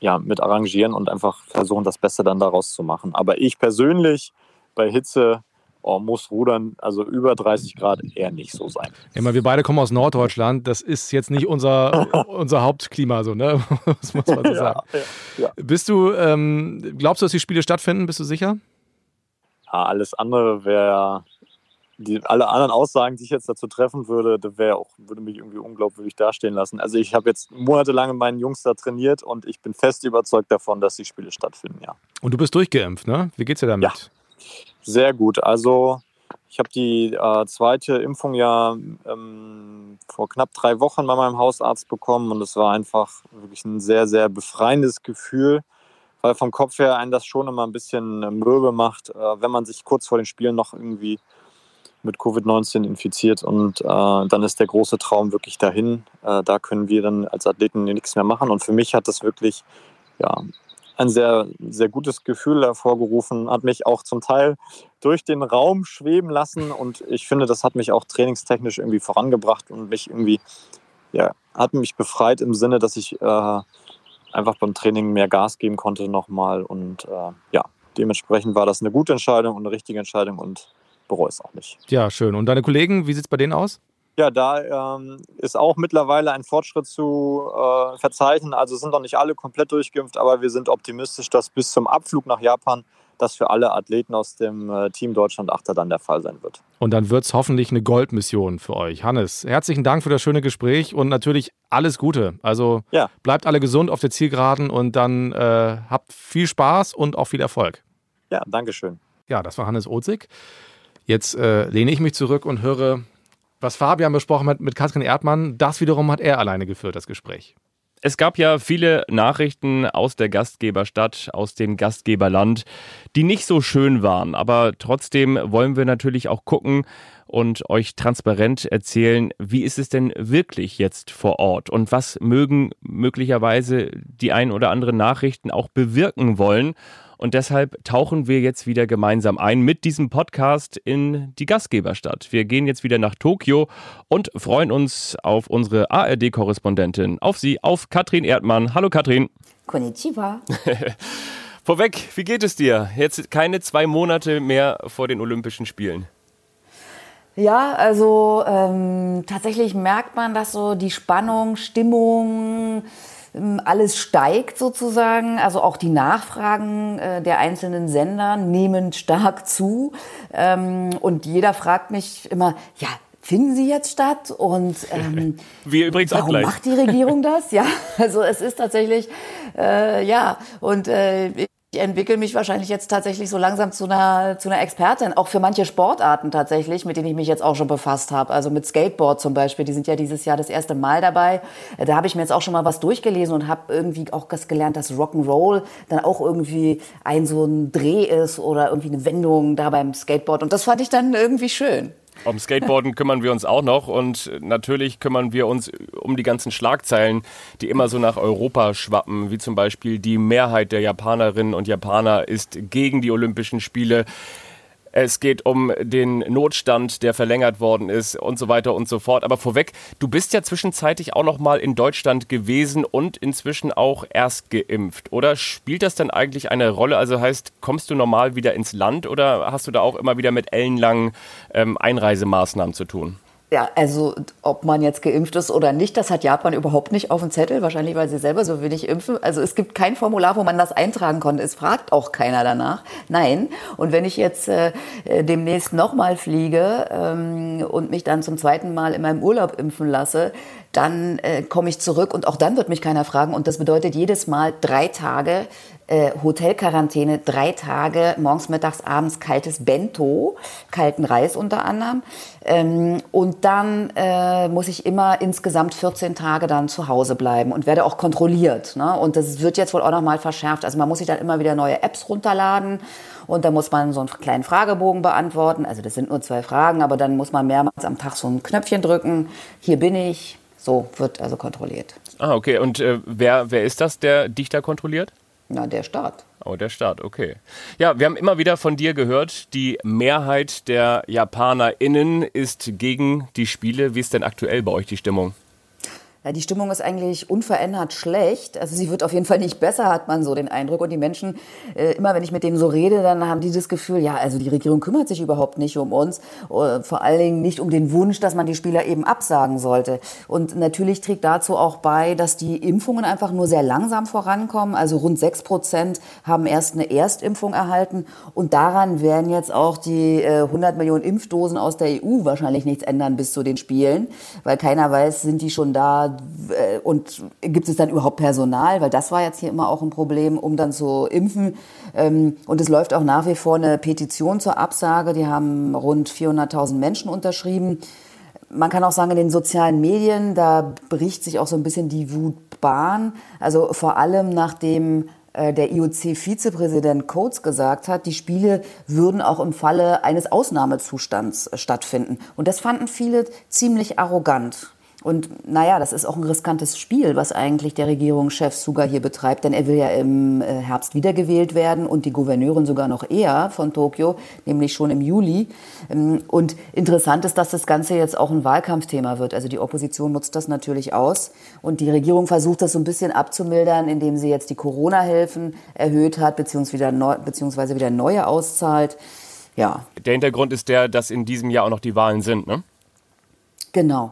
E: ja, mit arrangieren und einfach versuchen, das Beste dann daraus zu machen. Aber ich persönlich bei Hitze oh, muss Rudern, also über 30 Grad, eher nicht so sein.
B: Ja, wir beide kommen aus Norddeutschland. Das ist jetzt nicht unser, *laughs* unser Hauptklima, so, ne? Das *laughs* muss man so sagen. Ja, ja, Bist du, ähm, glaubst du, dass die Spiele stattfinden? Bist du sicher?
E: Ja, alles andere wäre die, alle anderen Aussagen, die ich jetzt dazu treffen würde, das wäre auch, würde mich irgendwie unglaubwürdig dastehen lassen. Also ich habe jetzt monatelang mit meinen Jungs da trainiert und ich bin fest überzeugt davon, dass die Spiele stattfinden, ja.
B: Und du bist durchgeimpft, ne? Wie geht's dir damit?
E: Ja, sehr gut. Also ich habe die äh, zweite Impfung ja ähm, vor knapp drei Wochen bei meinem Hausarzt bekommen und es war einfach wirklich ein sehr, sehr befreiendes Gefühl, weil vom Kopf her einen das schon immer ein bisschen mürbe macht, äh, wenn man sich kurz vor den Spielen noch irgendwie mit Covid-19 infiziert und äh, dann ist der große Traum wirklich dahin. Äh, da können wir dann als Athleten nichts mehr machen. Und für mich hat das wirklich ja, ein sehr, sehr gutes Gefühl hervorgerufen, hat mich auch zum Teil durch den Raum schweben lassen und ich finde, das hat mich auch trainingstechnisch irgendwie vorangebracht und mich irgendwie, ja, hat mich befreit im Sinne, dass ich äh, einfach beim Training mehr Gas geben konnte nochmal und äh, ja, dementsprechend war das eine gute Entscheidung und eine richtige Entscheidung und bereue es auch nicht.
B: Ja, schön. Und deine Kollegen, wie sieht es bei denen aus?
E: Ja, da ähm, ist auch mittlerweile ein Fortschritt zu äh, verzeichnen. Also sind noch nicht alle komplett durchgeimpft, aber wir sind optimistisch, dass bis zum Abflug nach Japan das für alle Athleten aus dem äh, Team Deutschland Achter dann der Fall sein wird.
B: Und dann wird es hoffentlich eine Goldmission für euch. Hannes, herzlichen Dank für das schöne Gespräch und natürlich alles Gute. Also ja. bleibt alle gesund auf der Zielgeraden und dann äh, habt viel Spaß und auch viel Erfolg.
E: Ja, Dankeschön.
B: Ja, das war Hannes Ozig. Jetzt äh, lehne ich mich zurück und höre, was Fabian besprochen hat mit Katrin Erdmann. Das wiederum hat er alleine geführt, das Gespräch.
C: Es gab ja viele Nachrichten aus der Gastgeberstadt, aus dem Gastgeberland, die nicht so schön waren. Aber trotzdem wollen wir natürlich auch gucken und euch transparent erzählen, wie ist es denn wirklich jetzt vor Ort und was mögen möglicherweise die ein oder anderen Nachrichten auch bewirken wollen. Und deshalb tauchen wir jetzt wieder gemeinsam ein mit diesem Podcast in die Gastgeberstadt. Wir gehen jetzt wieder nach Tokio und freuen uns auf unsere ARD-Korrespondentin, auf sie, auf Katrin Erdmann. Hallo Katrin.
G: Konnichiwa. *laughs*
C: Vorweg, wie geht es dir? Jetzt keine zwei Monate mehr vor den Olympischen Spielen.
G: Ja, also ähm, tatsächlich merkt man, dass so die Spannung, Stimmung, alles steigt sozusagen. Also auch die Nachfragen äh, der einzelnen Sender nehmen stark *laughs* zu. Ähm, und jeder fragt mich immer, ja, finden sie jetzt statt? Und *laughs* ähm,
C: Wir übrigens
G: warum
C: auch gleich.
G: macht die Regierung das? *laughs* Ja, also es ist tatsächlich, äh, ja, und äh, ich entwickle mich wahrscheinlich jetzt tatsächlich so langsam zu einer, zu einer Expertin, auch für manche Sportarten tatsächlich, mit denen ich mich jetzt auch schon befasst habe. Also mit Skateboard zum Beispiel, die sind ja dieses Jahr das erste Mal dabei. Da habe ich mir jetzt auch schon mal was durchgelesen und habe irgendwie auch das gelernt, dass Rock'n'Roll dann auch irgendwie ein so ein Dreh ist oder irgendwie eine Wendung da beim Skateboard. Und das fand ich dann irgendwie schön.
C: Um Skateboarden kümmern wir uns auch noch und natürlich kümmern wir uns um die ganzen Schlagzeilen, die immer so nach Europa schwappen, wie zum Beispiel die Mehrheit der Japanerinnen und Japaner ist gegen die Olympischen Spiele. Es geht um den Notstand, der verlängert worden ist und so weiter und so fort. Aber vorweg, du bist ja zwischenzeitlich auch noch mal in Deutschland gewesen und inzwischen auch erst geimpft. Oder spielt das dann eigentlich eine Rolle? Also heißt, kommst du normal wieder ins Land oder hast du da auch immer wieder mit ellenlangen ähm, Einreisemaßnahmen zu tun?
G: Ja, also ob man jetzt geimpft ist oder nicht, das hat Japan überhaupt nicht auf dem Zettel, wahrscheinlich weil sie selber so wenig impfen. Also es gibt kein Formular, wo man das eintragen konnte. Es fragt auch keiner danach. Nein. Und wenn ich jetzt äh, demnächst nochmal fliege ähm, und mich dann zum zweiten Mal in meinem Urlaub impfen lasse, dann äh, komme ich zurück und auch dann wird mich keiner fragen. Und das bedeutet jedes Mal drei Tage äh, Hotelquarantäne, drei Tage, morgens, mittags, abends kaltes Bento, kalten Reis unter anderem. Ähm, und dann äh, muss ich immer insgesamt 14 Tage dann zu Hause bleiben und werde auch kontrolliert. Ne? Und das wird jetzt wohl auch nochmal verschärft. Also man muss sich dann immer wieder neue Apps runterladen und da muss man so einen kleinen Fragebogen beantworten. Also das sind nur zwei Fragen, aber dann muss man mehrmals am Tag so ein Knöpfchen drücken. Hier bin ich. So wird also kontrolliert.
C: Ah, okay. Und äh, wer, wer ist das, der dich da kontrolliert?
G: Na, der Staat.
C: Oh, der Staat, okay. Ja, wir haben immer wieder von dir gehört, die Mehrheit der JapanerInnen ist gegen die Spiele. Wie ist denn aktuell bei euch die Stimmung?
G: Ja, die Stimmung ist eigentlich unverändert schlecht. Also sie wird auf jeden Fall nicht besser, hat man so den Eindruck. Und die Menschen, äh, immer wenn ich mit denen so rede, dann haben die das Gefühl, ja, also die Regierung kümmert sich überhaupt nicht um uns. Äh, vor allen Dingen nicht um den Wunsch, dass man die Spieler eben absagen sollte. Und natürlich trägt dazu auch bei, dass die Impfungen einfach nur sehr langsam vorankommen. Also rund sechs Prozent haben erst eine Erstimpfung erhalten. Und daran werden jetzt auch die äh, 100 Millionen Impfdosen aus der EU wahrscheinlich nichts ändern bis zu den Spielen. Weil keiner weiß, sind die schon da, äh, und gibt es dann überhaupt Personal? Weil das war jetzt hier immer auch ein Problem, um dann zu impfen. Ähm, und es läuft auch nach wie vor eine Petition zur Absage. Die haben rund 400.000 Menschen unterschrieben. Man kann auch sagen, in den sozialen Medien, da bricht sich auch so ein bisschen die Wut Bahn. Also vor allem nachdem äh, der IOC-Vizepräsident Coates gesagt hat, die Spiele würden auch im Falle eines Ausnahmezustands stattfinden. Und das fanden viele ziemlich arrogant. Und naja, das ist auch ein riskantes Spiel, was eigentlich der Regierungschef Suga hier betreibt, denn er will ja im äh, Herbst wiedergewählt werden und die Gouverneurin sogar noch eher von Tokio, nämlich schon im Juli. Ähm, und interessant ist, dass das Ganze jetzt auch ein Wahlkampfthema wird. Also die Opposition nutzt das natürlich aus und die Regierung versucht das so ein bisschen abzumildern, indem sie jetzt die Corona-Hilfen erhöht hat, beziehungsweise wieder neue auszahlt. Ja.
C: Der Hintergrund ist der, dass in diesem Jahr auch noch die Wahlen sind, ne?
G: Genau.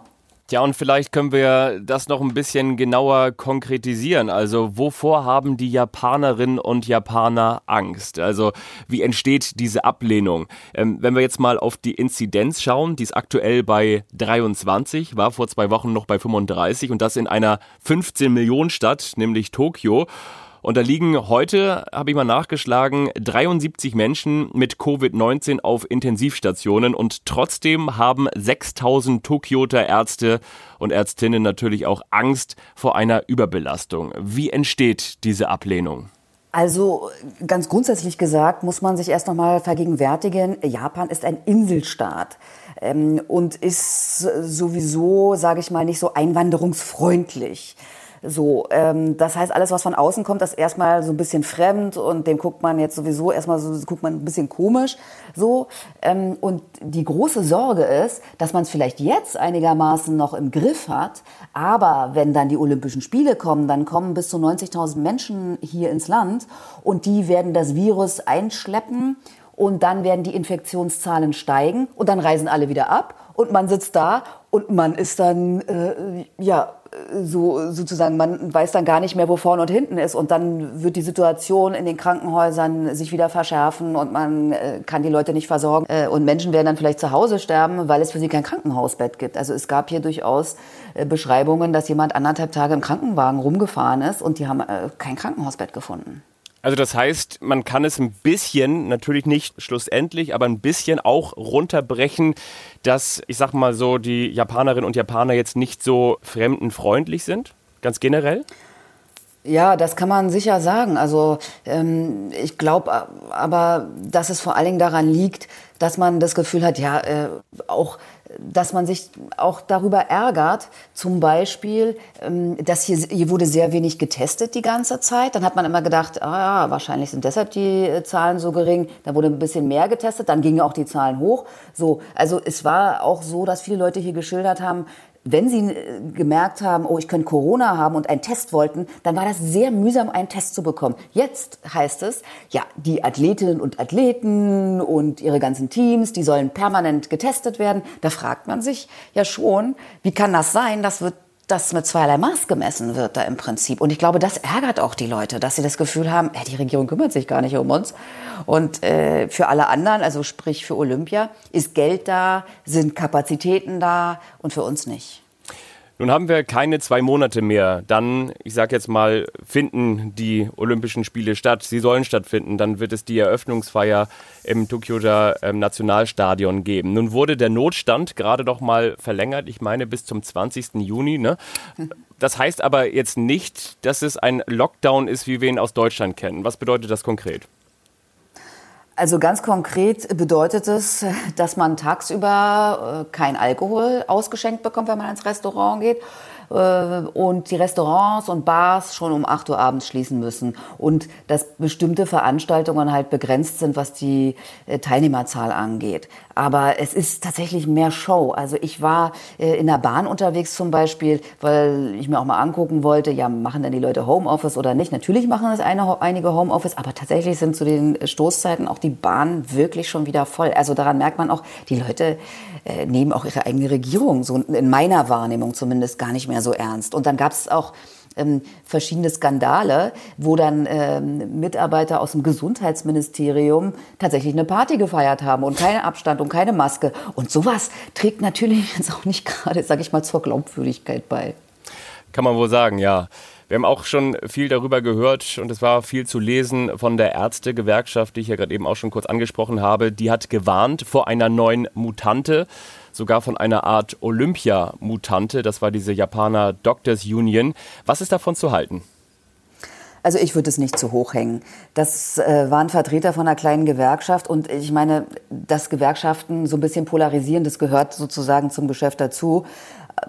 C: Ja, und vielleicht können wir das noch ein bisschen genauer konkretisieren. Also, wovor haben die Japanerinnen und Japaner Angst? Also, wie entsteht diese Ablehnung? Ähm, wenn wir jetzt mal auf die Inzidenz schauen, die ist aktuell bei 23, war vor zwei Wochen noch bei 35 und das in einer 15 Millionen Stadt, nämlich Tokio. Und da liegen heute, habe ich mal nachgeschlagen, 73 Menschen mit Covid-19 auf Intensivstationen und trotzdem haben 6000 Tokioter Ärzte und Ärztinnen natürlich auch Angst vor einer Überbelastung. Wie entsteht diese Ablehnung?
G: Also ganz grundsätzlich gesagt muss man sich erst noch mal vergegenwärtigen, Japan ist ein Inselstaat ähm, und ist sowieso, sage ich mal, nicht so einwanderungsfreundlich. So, ähm, das heißt, alles, was von außen kommt, ist erstmal so ein bisschen fremd und dem guckt man jetzt sowieso erstmal so, guckt man ein bisschen komisch. So, ähm, und die große Sorge ist, dass man es vielleicht jetzt einigermaßen noch im Griff hat, aber wenn dann die Olympischen Spiele kommen, dann kommen bis zu 90.000 Menschen hier ins Land und die werden das Virus einschleppen und dann werden die Infektionszahlen steigen und dann reisen alle wieder ab und man sitzt da und man ist dann äh, ja so sozusagen, man weiß dann gar nicht mehr, wo vorne und hinten ist. Und dann wird die Situation in den Krankenhäusern sich wieder verschärfen und man äh, kann die Leute nicht versorgen. Äh, und Menschen werden dann vielleicht zu Hause sterben, weil es für sie kein Krankenhausbett gibt. Also es gab hier durchaus äh, Beschreibungen, dass jemand anderthalb Tage im Krankenwagen rumgefahren ist und die haben äh, kein Krankenhausbett gefunden.
C: Also das heißt, man kann es ein bisschen, natürlich nicht schlussendlich, aber ein bisschen auch runterbrechen, dass, ich sag mal so, die Japanerinnen und Japaner jetzt nicht so fremdenfreundlich sind, ganz generell?
G: Ja, das kann man sicher sagen. Also ähm, ich glaube aber, dass es vor allen Dingen daran liegt, dass man das Gefühl hat, ja, äh, auch dass man sich auch darüber ärgert, zum Beispiel, ähm, dass hier, hier wurde sehr wenig getestet die ganze Zeit. Dann hat man immer gedacht, ah wahrscheinlich sind deshalb die äh, Zahlen so gering. Da wurde ein bisschen mehr getestet, dann gingen auch die Zahlen hoch. So, also es war auch so, dass viele Leute hier geschildert haben, wenn Sie äh, gemerkt haben, oh, ich könnte Corona haben und einen Test wollten, dann war das sehr mühsam, einen Test zu bekommen. Jetzt heißt es, ja, die Athletinnen und Athleten und ihre ganzen Teams, die sollen permanent getestet werden. Da fragt man sich ja schon, wie kann das sein? Das wird das mit zweierlei Maß gemessen wird da im Prinzip. Und ich glaube, das ärgert auch die Leute, dass sie das Gefühl haben, ey, die Regierung kümmert sich gar nicht um uns. Und äh, für alle anderen, also sprich für Olympia, ist Geld da, sind Kapazitäten da und für uns nicht.
C: Nun haben wir keine zwei Monate mehr. Dann, ich sage jetzt mal, finden die Olympischen Spiele statt. Sie sollen stattfinden. Dann wird es die Eröffnungsfeier im Tokyoter ähm, Nationalstadion geben. Nun wurde der Notstand gerade doch mal verlängert. Ich meine bis zum 20. Juni. Ne? Das heißt aber jetzt nicht, dass es ein Lockdown ist, wie wir ihn aus Deutschland kennen. Was bedeutet das konkret?
G: Also ganz konkret bedeutet es, dass man tagsüber äh, kein Alkohol ausgeschenkt bekommt, wenn man ins Restaurant geht äh, und die Restaurants und Bars schon um 8 Uhr abends schließen müssen und dass bestimmte Veranstaltungen halt begrenzt sind, was die äh, Teilnehmerzahl angeht. Aber es ist tatsächlich mehr Show. Also ich war äh, in der Bahn unterwegs zum Beispiel, weil ich mir auch mal angucken wollte, ja, machen denn die Leute Homeoffice oder nicht? Natürlich machen das eine, einige Homeoffice, aber tatsächlich sind zu den Stoßzeiten auch die Bahnen wirklich schon wieder voll. Also daran merkt man auch, die Leute äh, nehmen auch ihre eigene Regierung, so in meiner Wahrnehmung zumindest, gar nicht mehr so ernst. Und dann gab es auch ähm, verschiedene Skandale, wo dann ähm, Mitarbeiter aus dem Gesundheitsministerium tatsächlich eine Party gefeiert haben und keinen Abstand und keine Maske. Und sowas trägt natürlich jetzt auch nicht gerade, sage ich mal, zur Glaubwürdigkeit bei.
C: Kann man wohl sagen, ja. Wir haben auch schon viel darüber gehört und es war viel zu lesen von der Ärztegewerkschaft, die ich ja gerade eben auch schon kurz angesprochen habe. Die hat gewarnt vor einer neuen Mutante sogar von einer Art Olympia-Mutante. Das war diese Japaner Doctors Union. Was ist davon zu halten?
G: Also ich würde es nicht zu hoch hängen. Das äh, waren Vertreter von einer kleinen Gewerkschaft und ich meine, dass Gewerkschaften so ein bisschen polarisieren, das gehört sozusagen zum Geschäft dazu.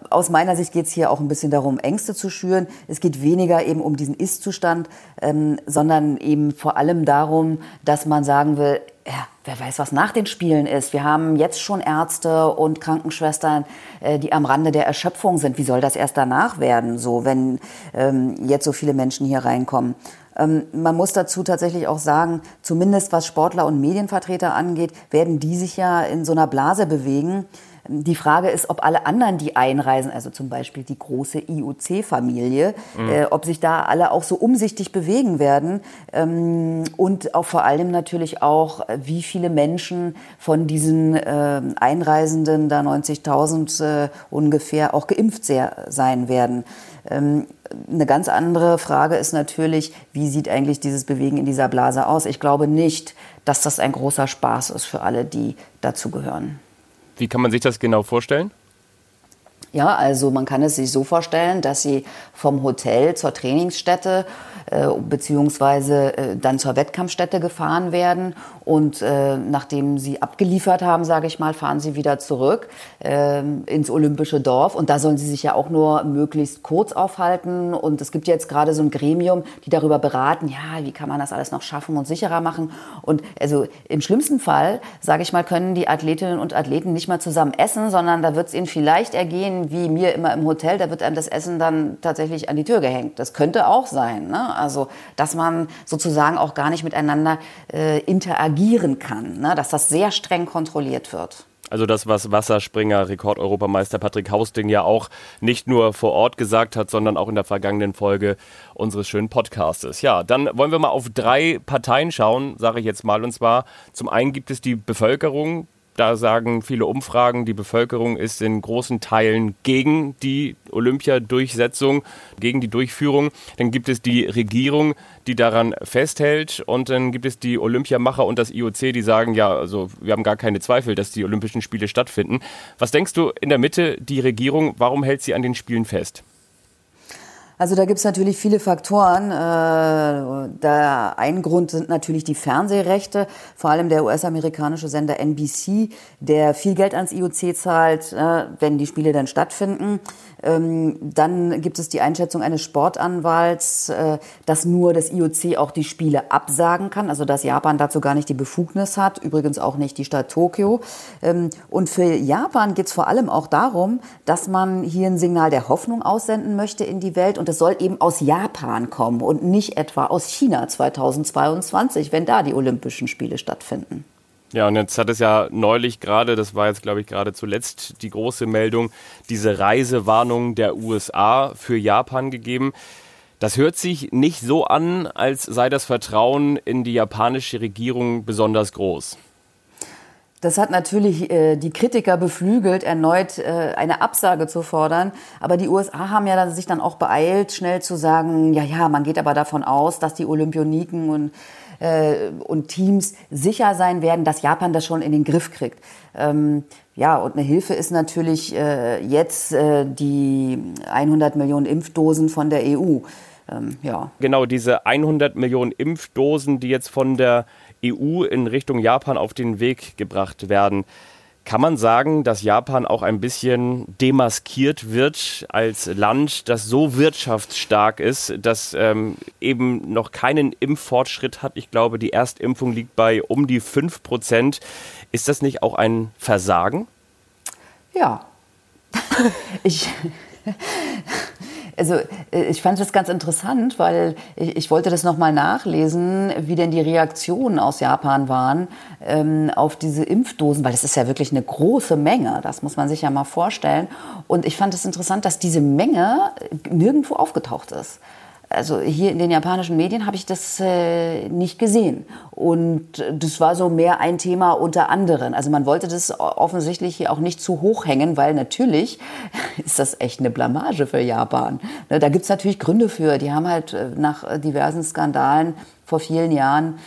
G: Aus meiner Sicht geht es hier auch ein bisschen darum, Ängste zu schüren. Es geht weniger eben um diesen Ist-Zustand, ähm, sondern eben vor allem darum, dass man sagen will, ja, wer weiß, was nach den Spielen ist. Wir haben jetzt schon Ärzte und Krankenschwestern, äh, die am Rande der Erschöpfung sind. Wie soll das erst danach werden, so wenn ähm, jetzt so viele Menschen hier reinkommen? Ähm, man muss dazu tatsächlich auch sagen, zumindest was Sportler und Medienvertreter angeht, werden die sich ja in so einer Blase bewegen, die Frage ist, ob alle anderen, die einreisen, also zum Beispiel die große IOC-Familie, mhm. äh, ob sich da alle auch so umsichtig bewegen werden ähm, und auch vor allem natürlich auch, wie viele Menschen von diesen äh, Einreisenden, da 90.000 äh, ungefähr, auch geimpft sehr, sein werden. Ähm, eine ganz andere Frage ist natürlich, wie sieht eigentlich dieses Bewegen in dieser Blase aus? Ich glaube nicht, dass das ein großer Spaß ist für alle, die dazugehören.
C: Wie kann man sich das genau vorstellen?
G: Ja, also man kann es sich so vorstellen, dass Sie vom Hotel zur Trainingsstätte äh, beziehungsweise äh, dann zur Wettkampfstätte gefahren werden. Und äh, nachdem sie abgeliefert haben, sage ich mal, fahren sie wieder zurück äh, ins olympische Dorf. Und da sollen sie sich ja auch nur möglichst kurz aufhalten. Und es gibt jetzt gerade so ein Gremium, die darüber beraten, ja, wie kann man das alles noch schaffen und sicherer machen. Und also im schlimmsten Fall, sage ich mal, können die Athletinnen und Athleten nicht mal zusammen essen, sondern da wird es ihnen vielleicht ergehen, wie mir immer im Hotel, da wird dann das Essen dann tatsächlich an die Tür gehängt. Das könnte auch sein. Ne? Also, dass man sozusagen auch gar nicht miteinander äh, interagieren kann, ne? dass das sehr streng kontrolliert wird.
C: Also das, was Wasserspringer, Rekordeuropameister Patrick Hausting ja auch nicht nur vor Ort gesagt hat, sondern auch in der vergangenen Folge unseres schönen Podcastes. Ja, dann wollen wir mal auf drei Parteien schauen, sage ich jetzt mal. Und zwar zum einen gibt es die Bevölkerung, da sagen viele Umfragen, die Bevölkerung ist in großen Teilen gegen die Olympiadurchsetzung, gegen die Durchführung. Dann gibt es die Regierung, die daran festhält. Und dann gibt es die Olympiamacher und das IOC, die sagen, ja, also wir haben gar keine Zweifel, dass die Olympischen Spiele stattfinden. Was denkst du in der Mitte, die Regierung, warum hält sie an den Spielen fest?
G: Also da gibt es natürlich viele Faktoren. Äh, da ein Grund sind natürlich die Fernsehrechte, vor allem der US-amerikanische Sender NBC, der viel Geld ans IOC zahlt, äh, wenn die Spiele dann stattfinden. Ähm, dann gibt es die Einschätzung eines Sportanwalts, äh, dass nur das IOC auch die Spiele absagen kann, also dass Japan dazu gar nicht die Befugnis hat, übrigens auch nicht die Stadt Tokio. Ähm, und für Japan geht es vor allem auch darum, dass man hier ein Signal der Hoffnung aussenden möchte in die Welt und es soll eben aus Japan kommen und nicht etwa aus China 2022, wenn da die Olympischen Spiele stattfinden.
C: Ja, und jetzt hat es ja neulich gerade, das war jetzt glaube ich gerade zuletzt die große Meldung, diese Reisewarnung der USA für Japan gegeben. Das hört sich nicht so an, als sei das Vertrauen in die japanische Regierung besonders groß.
G: Das hat natürlich äh, die Kritiker beflügelt, erneut äh, eine Absage zu fordern. Aber die USA haben ja dann, sich dann auch beeilt, schnell zu sagen, ja, ja, man geht aber davon aus, dass die Olympioniken und, äh, und Teams sicher sein werden, dass Japan das schon in den Griff kriegt. Ähm, ja, und eine Hilfe ist natürlich äh, jetzt äh, die 100 Millionen Impfdosen von der EU.
C: Ähm, ja. Genau, diese 100 Millionen Impfdosen, die jetzt von der EU in Richtung Japan auf den Weg gebracht werden. Kann man sagen, dass Japan auch ein bisschen demaskiert wird als Land, das so wirtschaftsstark ist, dass ähm, eben noch keinen Impffortschritt hat? Ich glaube, die Erstimpfung liegt bei um die 5 Prozent. Ist das nicht auch ein Versagen?
G: Ja. *laughs* ich, also äh, ich fand das ganz interessant, weil ich, ich wollte das nochmal nachlesen, wie denn die Reaktionen aus Japan waren ähm, auf diese Impfdosen, weil das ist ja wirklich eine große Menge, das muss man sich ja mal vorstellen. Und ich fand es das interessant, dass diese Menge nirgendwo aufgetaucht ist also hier in den japanischen Medien habe ich das äh, nicht gesehen. Und das war so mehr ein Thema unter anderen. Also man wollte das offensichtlich hier auch nicht zu hoch hängen, weil natürlich *laughs* ist das echt eine Blamage für Japan. Ne, da gibt es natürlich Gründe für. Die haben halt äh, nach diversen Skandalen vor vielen Jahren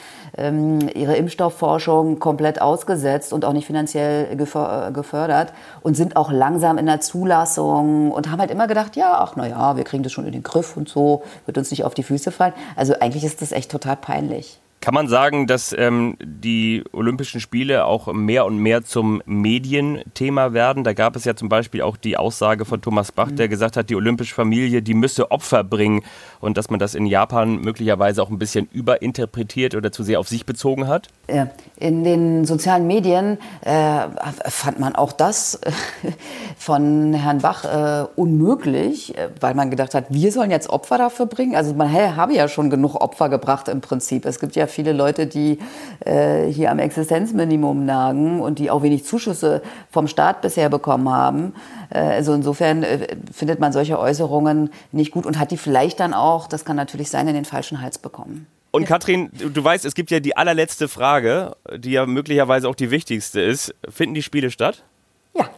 G: ihre Impfstoffforschung komplett ausgesetzt und auch nicht finanziell gefördert und sind auch langsam in der Zulassung und haben halt immer gedacht, ja, ach na ja, wir kriegen das schon in den Griff und so, wird uns nicht auf die Füße fallen. Also eigentlich ist das echt total peinlich.
C: Kann man sagen, dass ähm, die Olympischen Spiele auch mehr und mehr zum Medienthema werden? Da gab es ja zum Beispiel auch die Aussage von Thomas Bach, der gesagt hat, die olympische Familie, die müsse Opfer bringen und dass man das in Japan möglicherweise auch ein bisschen überinterpretiert oder zu sehr auf sich bezogen hat?
G: Ja, in den sozialen Medien äh, fand man auch das äh, von Herrn Bach äh, unmöglich, äh, weil man gedacht hat, wir sollen jetzt Opfer dafür bringen. Also man hey, habe ja schon genug Opfer gebracht im Prinzip. Es gibt ja viele Leute, die äh, hier am Existenzminimum nagen und die auch wenig Zuschüsse vom Staat bisher bekommen haben. Äh, also insofern äh, findet man solche Äußerungen nicht gut und hat die vielleicht dann auch, das kann natürlich sein, in den falschen Hals bekommen.
C: Und Katrin, du weißt, es gibt ja die allerletzte Frage, die ja möglicherweise auch die wichtigste ist. Finden die Spiele statt?
G: Ja,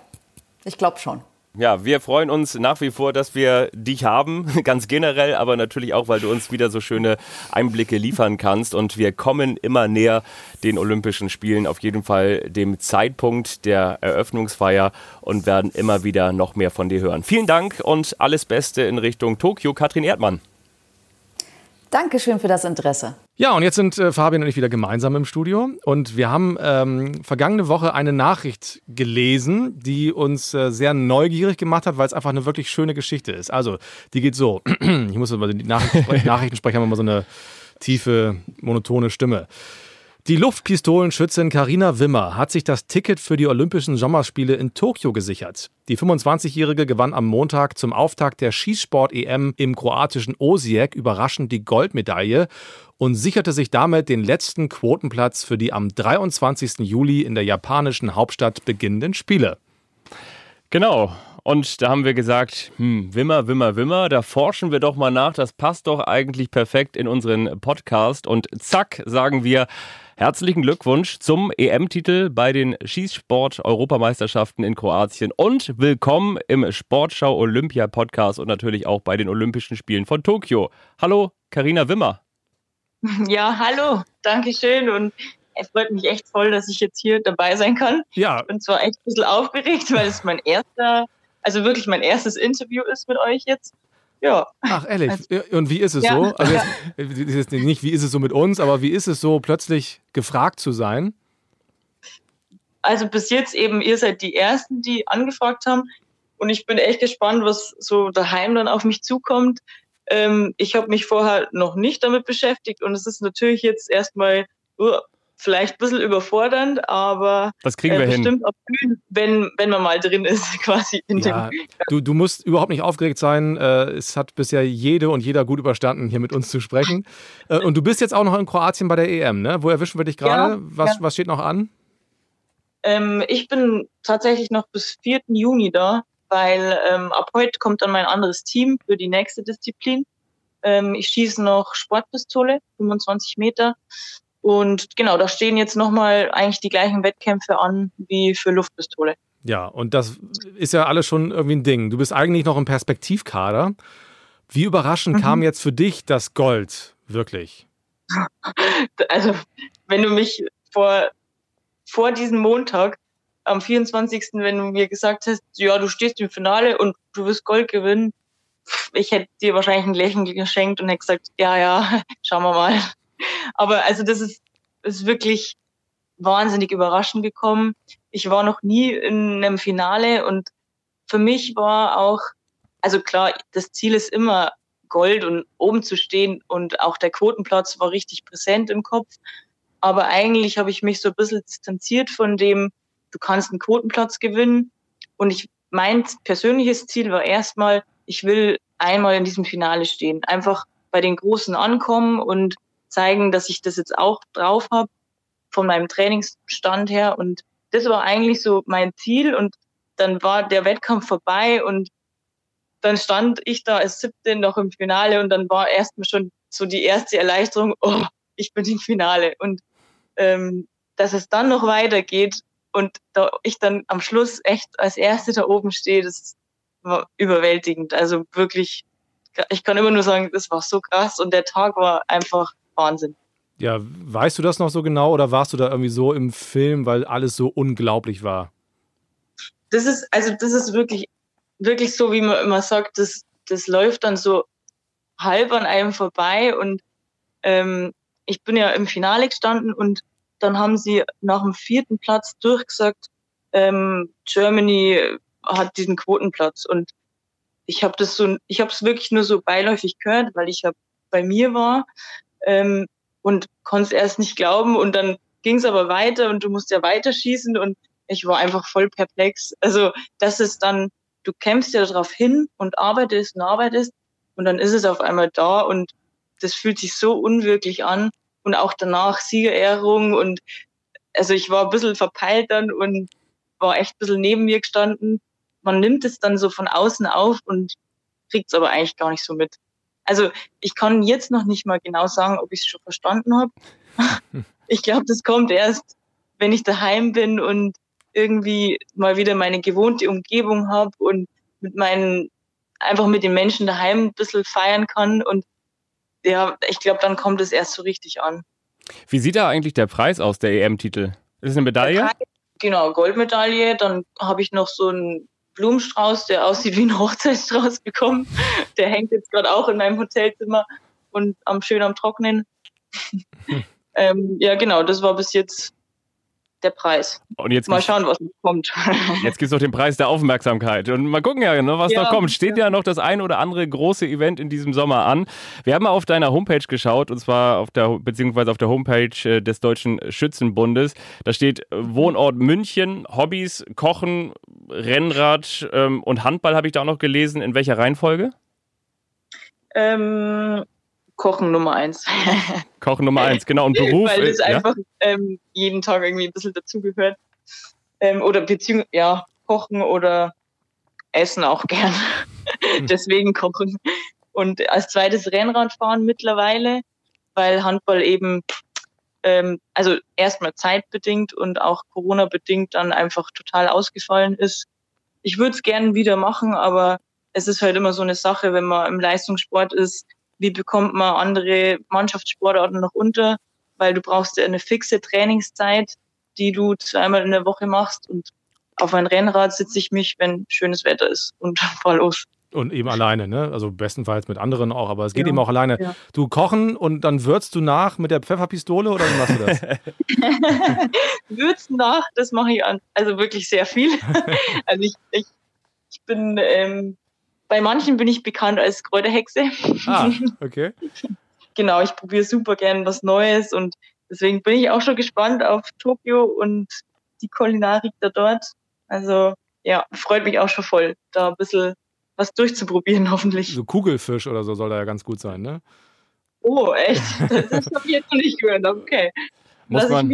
G: ich glaube schon.
C: Ja, wir freuen uns nach wie vor, dass wir dich haben, *laughs* ganz generell, aber natürlich auch, weil du uns wieder so schöne Einblicke liefern kannst. Und wir kommen immer näher den Olympischen Spielen, auf jeden Fall dem Zeitpunkt der Eröffnungsfeier und werden immer wieder noch mehr von dir hören. Vielen Dank und alles Beste in Richtung Tokio. Katrin Erdmann.
G: Dankeschön für das Interesse.
B: Ja, und jetzt sind äh, Fabian und ich wieder gemeinsam im Studio. Und wir haben ähm, vergangene Woche eine Nachricht gelesen, die uns äh, sehr neugierig gemacht hat, weil es einfach eine wirklich schöne Geschichte ist. Also, die geht so. *clears throat* ich muss mal die Nachrichtensprecher, *laughs* Nachrichtensprecher haben immer so eine tiefe, monotone Stimme. Die Luftpistolenschützin Karina Wimmer hat sich das Ticket für die Olympischen Sommerspiele in Tokio gesichert. Die 25-Jährige gewann am Montag zum Auftakt der Schießsport-EM im kroatischen Osijek überraschend die Goldmedaille und sicherte sich damit den letzten Quotenplatz für die am 23. Juli in der japanischen Hauptstadt beginnenden Spiele.
C: Genau. Und da haben wir gesagt, hm, Wimmer, Wimmer, Wimmer, da forschen wir doch mal nach. Das passt doch eigentlich perfekt in unseren Podcast. Und zack, sagen wir, Herzlichen Glückwunsch zum EM-Titel bei den Schießsport-Europameisterschaften in Kroatien und willkommen im Sportschau Olympia Podcast und natürlich auch bei den Olympischen Spielen von Tokio. Hallo, Karina Wimmer. *laughs*
H: Ja, hallo, Dankeschön und es freut mich echt voll, dass ich jetzt hier dabei sein kann. Ja. Ich bin zwar echt ein bisschen aufgeregt, weil es mein erster, also wirklich mein erstes Interview ist mit euch jetzt. Ja.
B: Ach, ehrlich. Also, und wie ist es ja, so? Also jetzt, jetzt nicht, wie ist es so mit uns, aber wie ist es so, plötzlich gefragt zu sein?
H: Also bis jetzt eben, ihr seid die Ersten, die angefragt haben. Und ich bin echt gespannt, was so daheim dann auf mich zukommt. Ähm, ich habe mich vorher noch nicht damit beschäftigt und es ist natürlich jetzt erstmal uh, vielleicht ein bisschen überfordernd, aber
C: das kriegen wir äh, bestimmt
H: hin. auch kühn, wenn, wenn man mal drin ist, *laughs* quasi in
B: ja, dem. Du, du musst überhaupt nicht aufgeregt sein. Äh, es hat bisher jede und jeder gut überstanden, hier mit uns zu sprechen. Äh, und du bist jetzt auch noch in Kroatien bei der EM, ne? Wo erwischen wir dich gerade? Ja, was, ja. was steht noch an?
H: Ähm, ich bin tatsächlich noch bis 4. Juni da, weil ähm, ab heute kommt dann mein anderes Team für die nächste Disziplin. Ähm, ich schieße noch Sportpistole, 25 Meter. Und genau, da stehen jetzt nochmal eigentlich die gleichen Wettkämpfe an wie für Luftpistole.
B: Ja, und das ist ja alles schon irgendwie ein Ding. Du bist eigentlich noch im Perspektivkader. Wie überraschend mhm. kam jetzt für dich das Gold, wirklich? *laughs*
H: Also, wenn du mich vor vor diesem Montag, am 24., wenn du mir gesagt hast, ja, du stehst im Finale und du wirst Gold gewinnen, ich hätte dir wahrscheinlich ein Lächeln geschenkt und hätte gesagt, ja, ja, *laughs* schauen wir mal. Aber also das ist, ist wirklich wahnsinnig überraschend gekommen. Ich war noch nie in einem Finale und für mich war auch, also klar, das Ziel ist immer Gold und oben zu stehen und auch der Quotenplatz war richtig präsent im Kopf. Aber eigentlich habe ich mich so ein bisschen distanziert von dem, du kannst einen Quotenplatz gewinnen. Und ich, mein persönliches Ziel war erstmal, ich will einmal in diesem Finale stehen. Einfach bei den Großen ankommen und zeigen, dass ich das jetzt auch drauf habe von meinem Trainingsstand her. Und das war eigentlich so mein Ziel. Und dann war der Wettkampf vorbei und dann stand ich da als siebte noch im Finale und dann war erstmal schon so die erste Erleichterung, oh, ich bin im Finale. Und ähm, dass es dann noch weitergeht und da ich dann am Schluss echt als Erste da oben stehe, das war überwältigend. Also wirklich, ich kann immer nur sagen, das war so krass und der Tag war einfach Wahnsinn.
B: Ja, weißt du das noch so genau oder warst du da irgendwie so im Film, weil alles so unglaublich war?
H: Das ist, also das ist wirklich, wirklich so, wie man immer sagt, das, das läuft dann so halb an einem vorbei und ähm, ich bin ja im Finale gestanden und dann haben sie nach dem vierten Platz durchgesagt, ähm, Germany hat diesen Quotenplatz. Und ich habe das so, ich habe es wirklich nur so beiläufig gehört, weil ich ja bei mir war ähm, und konnte es erst nicht glauben. Und dann ging es aber weiter und du musst ja weiterschießen und ich war einfach voll perplex. Also das ist dann, du kämpfst ja darauf hin und arbeitest und arbeitest und dann ist es auf einmal da und das fühlt sich so unwirklich an und auch danach Siegerehrung und also ich war ein bisschen verpeilt dann und war echt ein bisschen neben mir gestanden. Man nimmt es dann so von außen auf und kriegt es aber eigentlich gar nicht so mit. Also ich kann jetzt noch nicht mal genau sagen, ob ich es schon verstanden habe. *laughs* ich glaube, das kommt erst, wenn ich daheim bin und irgendwie mal wieder meine gewohnte Umgebung habe und mit meinen, einfach mit den Menschen daheim ein bisschen feiern kann und ja, ich glaube, dann kommt es erst so richtig an.
C: Wie sieht da eigentlich der Preis aus, der EM-Titel? Ist es eine Medaille? Preis,
H: genau, Goldmedaille. Dann habe ich noch so einen Blumenstrauß, der aussieht wie ein *laughs* Hochzeitsstrauß bekommen. Der hängt jetzt gerade auch in meinem Hotelzimmer und am schön am Trocknen. *laughs* ähm, ja, genau, das war bis jetzt der Preis. Und jetzt mal schauen, was kommt. *laughs*
C: Jetzt gibt es noch den Preis der Aufmerksamkeit. Und mal gucken ja, ne, was ja, noch kommt. Steht ja. ja noch das ein oder andere große Event in diesem Sommer an. Wir haben mal auf deiner Homepage geschaut, und zwar auf der, beziehungsweise auf der Homepage äh, des Deutschen Schützenbundes. Da steht äh, Wohnort München, Hobbys, Kochen, Rennrad ähm, und Handball habe ich da auch noch gelesen. In welcher Reihenfolge?
H: Ähm, Kochen Nummer eins. *laughs*
C: Kochen Nummer eins, genau. Und Beruf.
H: Weil es ja? einfach ähm, jeden Tag irgendwie ein bisschen dazugehört. Ähm, oder beziehungsweise, ja, kochen oder essen auch gern. Hm. *laughs* Deswegen kochen. Und als zweites Rennradfahren mittlerweile, weil Handball eben, ähm, also erstmal zeitbedingt und auch Corona-bedingt dann einfach total ausgefallen ist. Ich würde es gerne wieder machen, aber es ist halt immer so eine Sache, wenn man im Leistungssport ist, wie bekommt man andere Mannschaftssportarten noch unter, weil du brauchst ja eine fixe Trainingszeit, die du zweimal in der Woche machst und auf ein Rennrad sitze ich mich, wenn schönes Wetter ist und *laughs* fahr los.
B: Und eben alleine, ne? Also bestenfalls mit anderen auch, aber es geht
H: Ja.
B: eben auch alleine.
H: Ja.
B: Du kochen und dann würzt du nach mit der Pfefferpistole oder wie machst du das? *laughs*
H: Würzen nach, das mache ich an, also wirklich sehr viel. *laughs* also ich, ich, ich bin, ähm, bei manchen bin ich bekannt als Kräuterhexe.
B: ah, *laughs* okay.
H: genau, ich probiere super gern was Neues und deswegen bin ich auch schon gespannt auf Tokio und die Kulinarik da dort. Also ja, freut mich auch schon voll, da ein bisschen was durchzuprobieren, *laughs* hoffentlich.
B: So Kugelfisch oder so soll da ja ganz gut sein, ne?
H: Oh, echt? Das habe ich jetzt noch nicht gehört. Okay.
C: Muss
H: Lass
C: man-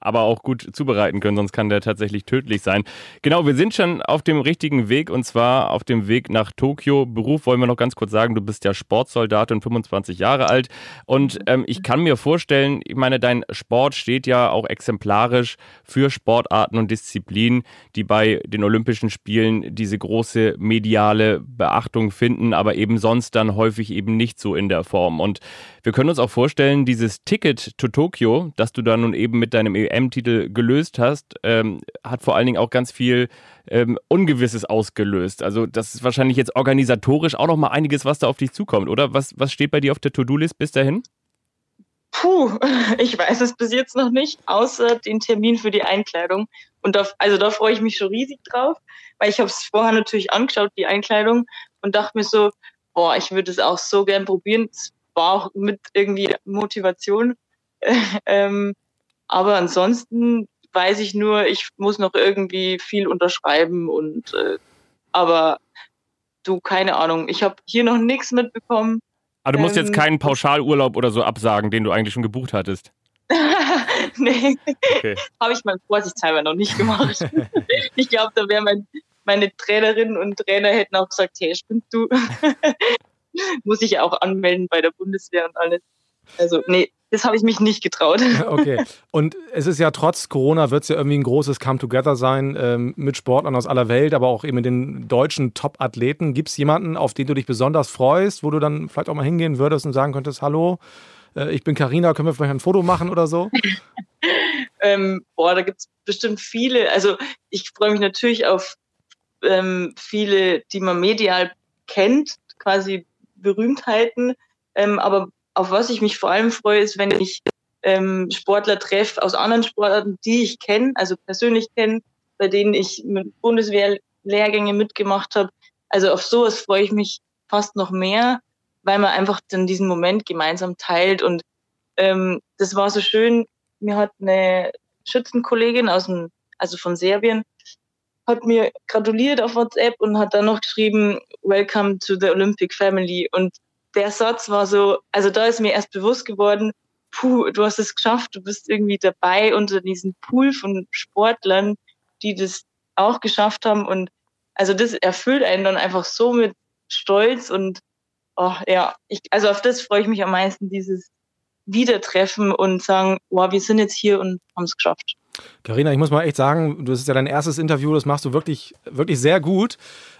C: aber auch gut zubereiten können, sonst kann der tatsächlich tödlich sein. Genau, wir sind schon auf dem richtigen Weg und zwar auf dem Weg nach Tokio. Beruf wollen wir noch ganz kurz sagen, du bist ja Sportsoldat und 25 Jahre alt und ähm, ich kann mir vorstellen, ich meine, dein Sport steht ja auch exemplarisch für Sportarten und Disziplinen, die bei den Olympischen Spielen diese große mediale Beachtung finden, aber eben sonst dann häufig eben nicht so in der Form. Und wir können uns auch vorstellen, dieses Ticket to Tokio, das du da nun eben mit deinem EM-Titel gelöst hast, ähm, hat vor allen Dingen auch ganz viel ähm, Ungewisses ausgelöst. Also das ist wahrscheinlich jetzt organisatorisch auch noch mal einiges, was da auf dich zukommt, oder? Was, was steht bei dir auf der To-Do-List bis dahin?
H: Puh, *laughs* ich weiß es bis jetzt noch nicht, außer den Termin für die Einkleidung. Und da, also da freue ich mich schon riesig drauf, weil ich habe es vorher natürlich angeschaut, die Einkleidung, und dachte mir so, boah, ich würde es auch so gern probieren. Es war auch mit irgendwie Motivation. *laughs* ähm, aber ansonsten weiß ich nur, ich muss noch irgendwie viel unterschreiben und äh, aber du, keine Ahnung, ich habe hier noch nichts mitbekommen.
C: Aber du musst
H: Ähm,
C: jetzt keinen Pauschalurlaub oder so absagen, den du eigentlich schon gebucht hattest. *laughs*
H: nee,
C: Okay. *laughs*
H: habe ich mal vorsichtshalber noch nicht gemacht. ich glaube, da wäre mein, meine Trainerinnen und Trainer hätten auch gesagt, hey, spinnst du? Muss ich ja auch anmelden bei der Bundeswehr und alles. Also, nee, das habe ich mich nicht getraut. *laughs*
B: Okay. Und es ist ja trotz Corona wird es ja irgendwie ein großes Come-Together sein ähm, mit Sportlern aus aller Welt, aber auch eben mit den deutschen Top-Athleten. Gibt es jemanden, auf den du dich besonders freust, wo du dann vielleicht auch mal hingehen würdest und sagen könntest, hallo, äh, ich bin Karina, können wir vielleicht ein Foto machen oder so? *laughs*
H: ähm, boah, da gibt's bestimmt viele. Also ich freue mich natürlich auf ähm, viele, die man medial kennt, quasi Berühmtheiten. Ähm, aber auf was ich mich vor allem freue, ist, wenn ich ähm, Sportler treffe aus anderen Sportarten, die ich kenne, also persönlich kenne, bei denen ich mit Bundeswehrlehrgänge mitgemacht habe. Also auf sowas freue ich mich fast noch mehr, weil man einfach dann diesen Moment gemeinsam teilt. Und ähm, das war so schön. Mir hat eine Schützenkollegin aus dem, also von Serbien, hat mir gratuliert auf WhatsApp und hat dann noch geschrieben, Welcome to the Olympic Family. Und der Satz war so, also da ist mir erst bewusst geworden, puh, du hast es geschafft, du bist irgendwie dabei unter diesem Pool von Sportlern, die das auch geschafft haben. Und also das erfüllt einen dann einfach so mit Stolz und oh, ja, ich, also auf das freue ich mich am meisten, dieses Wiedertreffen und sagen, wow, wir sind jetzt hier und haben es geschafft.
B: Karina, ich muss mal echt sagen, das ist ja dein erstes Interview, das machst du wirklich, wirklich sehr gut.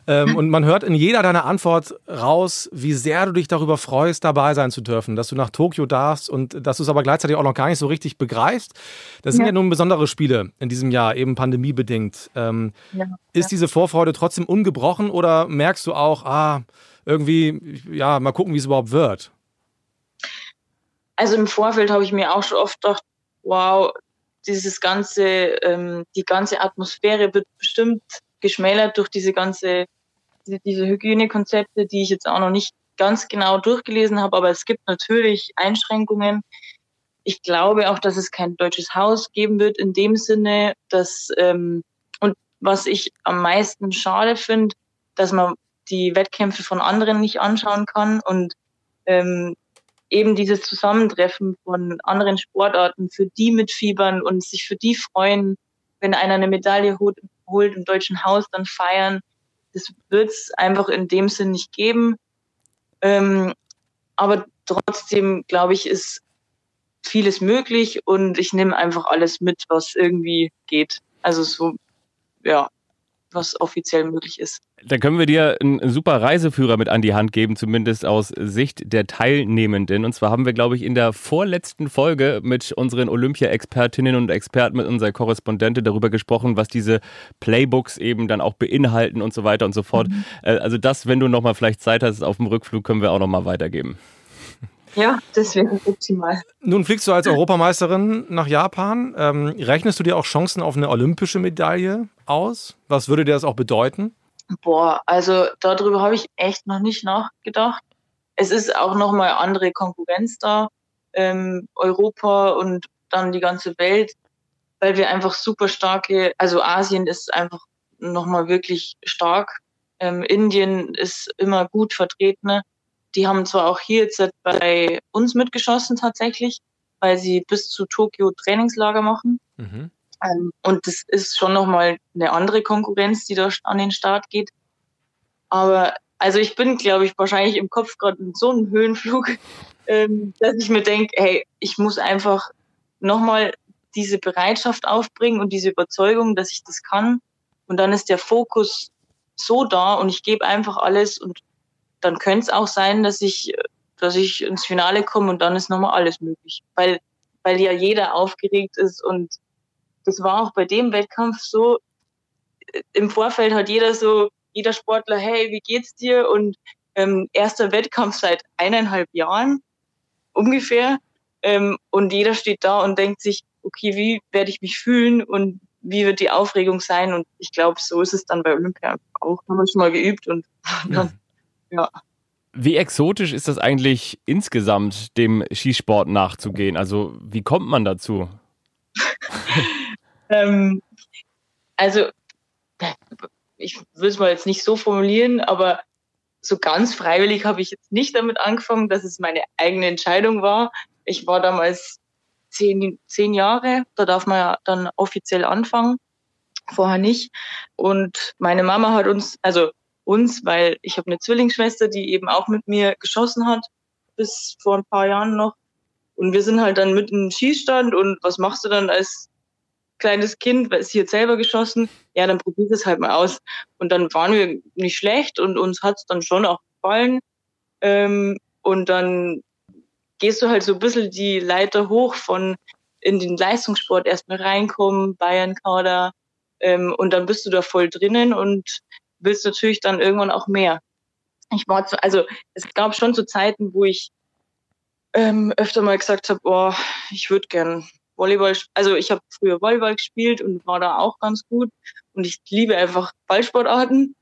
B: Ähm, und man hört in jeder deiner Antwort raus, wie sehr du dich darüber freust, dabei sein zu dürfen, dass du nach Tokio darfst und dass du es aber gleichzeitig auch noch gar nicht so richtig begreifst. Das sind ja,
H: Ja.
B: nun besondere Spiele in diesem Jahr, eben pandemiebedingt. Ähm,
H: Ja,
B: ist diese Vorfreude trotzdem ungebrochen oder merkst du auch, ah, irgendwie, ja, mal gucken, wie es überhaupt wird?
H: Also im Vorfeld habe ich mir auch schon oft gedacht, wow, dieses ganze, ähm, die ganze Atmosphäre wird bestimmt geschmälert durch diese ganze, diese, Hygienekonzepte, die ich jetzt auch noch nicht ganz genau durchgelesen habe, aber es gibt natürlich Einschränkungen. Ich glaube auch, dass es kein deutsches Haus geben wird in dem Sinne, dass ähm, und was ich am meisten schade finde, dass man die Wettkämpfe von anderen nicht anschauen kann und ähm, eben dieses Zusammentreffen von anderen Sportarten, für die mitfiebern und sich für die freuen, wenn einer eine Medaille holt, holt im deutschen Haus, dann feiern. Das wird es einfach in dem Sinn nicht geben. Ähm, aber trotzdem, glaube ich, ist vieles möglich und ich nehme einfach alles mit, was irgendwie geht. Also so, ja, was offiziell möglich ist.
C: Da können wir dir einen super Reiseführer mit an die Hand geben, zumindest aus Sicht der Teilnehmenden. Und zwar haben wir, glaube ich, in der vorletzten Folge mit unseren Olympia-Expertinnen und Experten, mit unserer Korrespondentin darüber gesprochen, was diese Playbooks eben dann auch beinhalten und so weiter und so fort. Mhm. Äh, also das, wenn du nochmal vielleicht Zeit hast auf dem Rückflug, können wir auch nochmal weitergeben.
H: Ja, das wäre optimal.
B: Nun fliegst du als Europameisterin nach Japan. Ähm, rechnest du dir auch Chancen auf eine olympische Medaille aus? Was würde dir das auch bedeuten?
H: Boah, also darüber habe ich echt noch nicht nachgedacht. Es ist auch nochmal andere Konkurrenz da. Ähm, Europa und dann die ganze Welt, weil wir einfach super starke, also Asien ist einfach nochmal wirklich stark. Ähm, Indien ist immer gut vertreten. Die haben zwar auch hier jetzt bei uns mitgeschossen tatsächlich, weil sie bis zu Tokio Trainingslager machen. Mhm. Ähm, und das ist schon nochmal eine andere Konkurrenz, die da an den Start geht. Aber also ich bin, glaube ich, wahrscheinlich im Kopf gerade in so einem Höhenflug, *laughs* ähm, dass ich mir denke, hey, ich muss einfach nochmal diese Bereitschaft aufbringen und diese Überzeugung, dass ich das kann. Und dann ist der Fokus so da und ich gebe einfach alles und dann könnte es auch sein, dass ich, dass ich ins Finale komme und dann ist nochmal alles möglich. Weil, weil ja jeder aufgeregt ist und das war auch bei dem Wettkampf so. Im Vorfeld hat jeder so, jeder Sportler, hey, wie geht's dir? Und ähm, erster Wettkampf seit eineinhalb Jahren ungefähr. Ähm, und jeder steht da und denkt sich, okay, wie werde ich mich fühlen und wie wird die Aufregung sein? Und ich glaube, so ist es dann bei Olympia auch. Haben wir schon mal geübt und dann ja.
C: Wie exotisch ist das eigentlich insgesamt, dem Skisport nachzugehen? Also wie kommt man dazu? *laughs*
H: ähm, also ich will es mal jetzt nicht so formulieren, aber so ganz freiwillig habe ich jetzt nicht damit angefangen, dass es meine eigene Entscheidung war. Ich war damals zehn, zehn Jahre, da darf man ja dann offiziell anfangen, vorher nicht. Und meine Mama hat uns, also uns, weil ich habe eine Zwillingsschwester, die eben auch mit mir geschossen hat, bis vor ein paar Jahren noch. Und wir sind halt dann mit im Schießstand und was machst du dann als kleines Kind, weil sie hat selber geschossen, ja, dann probier es halt mal aus. Und dann waren wir nicht schlecht und uns hat es dann schon auch gefallen. Ähm, und dann gehst du halt so ein bisschen die Leiter hoch von in den Leistungssport erstmal reinkommen, Bayern-Kader, ähm, und dann bist du da voll drinnen und willst natürlich dann irgendwann auch mehr. Ich war zu, also es gab schon so Zeiten, wo ich ähm, öfter mal gesagt habe, boah, ich würde gern Volleyball, also ich habe früher Volleyball gespielt und war da auch ganz gut und ich liebe einfach Ballsportarten.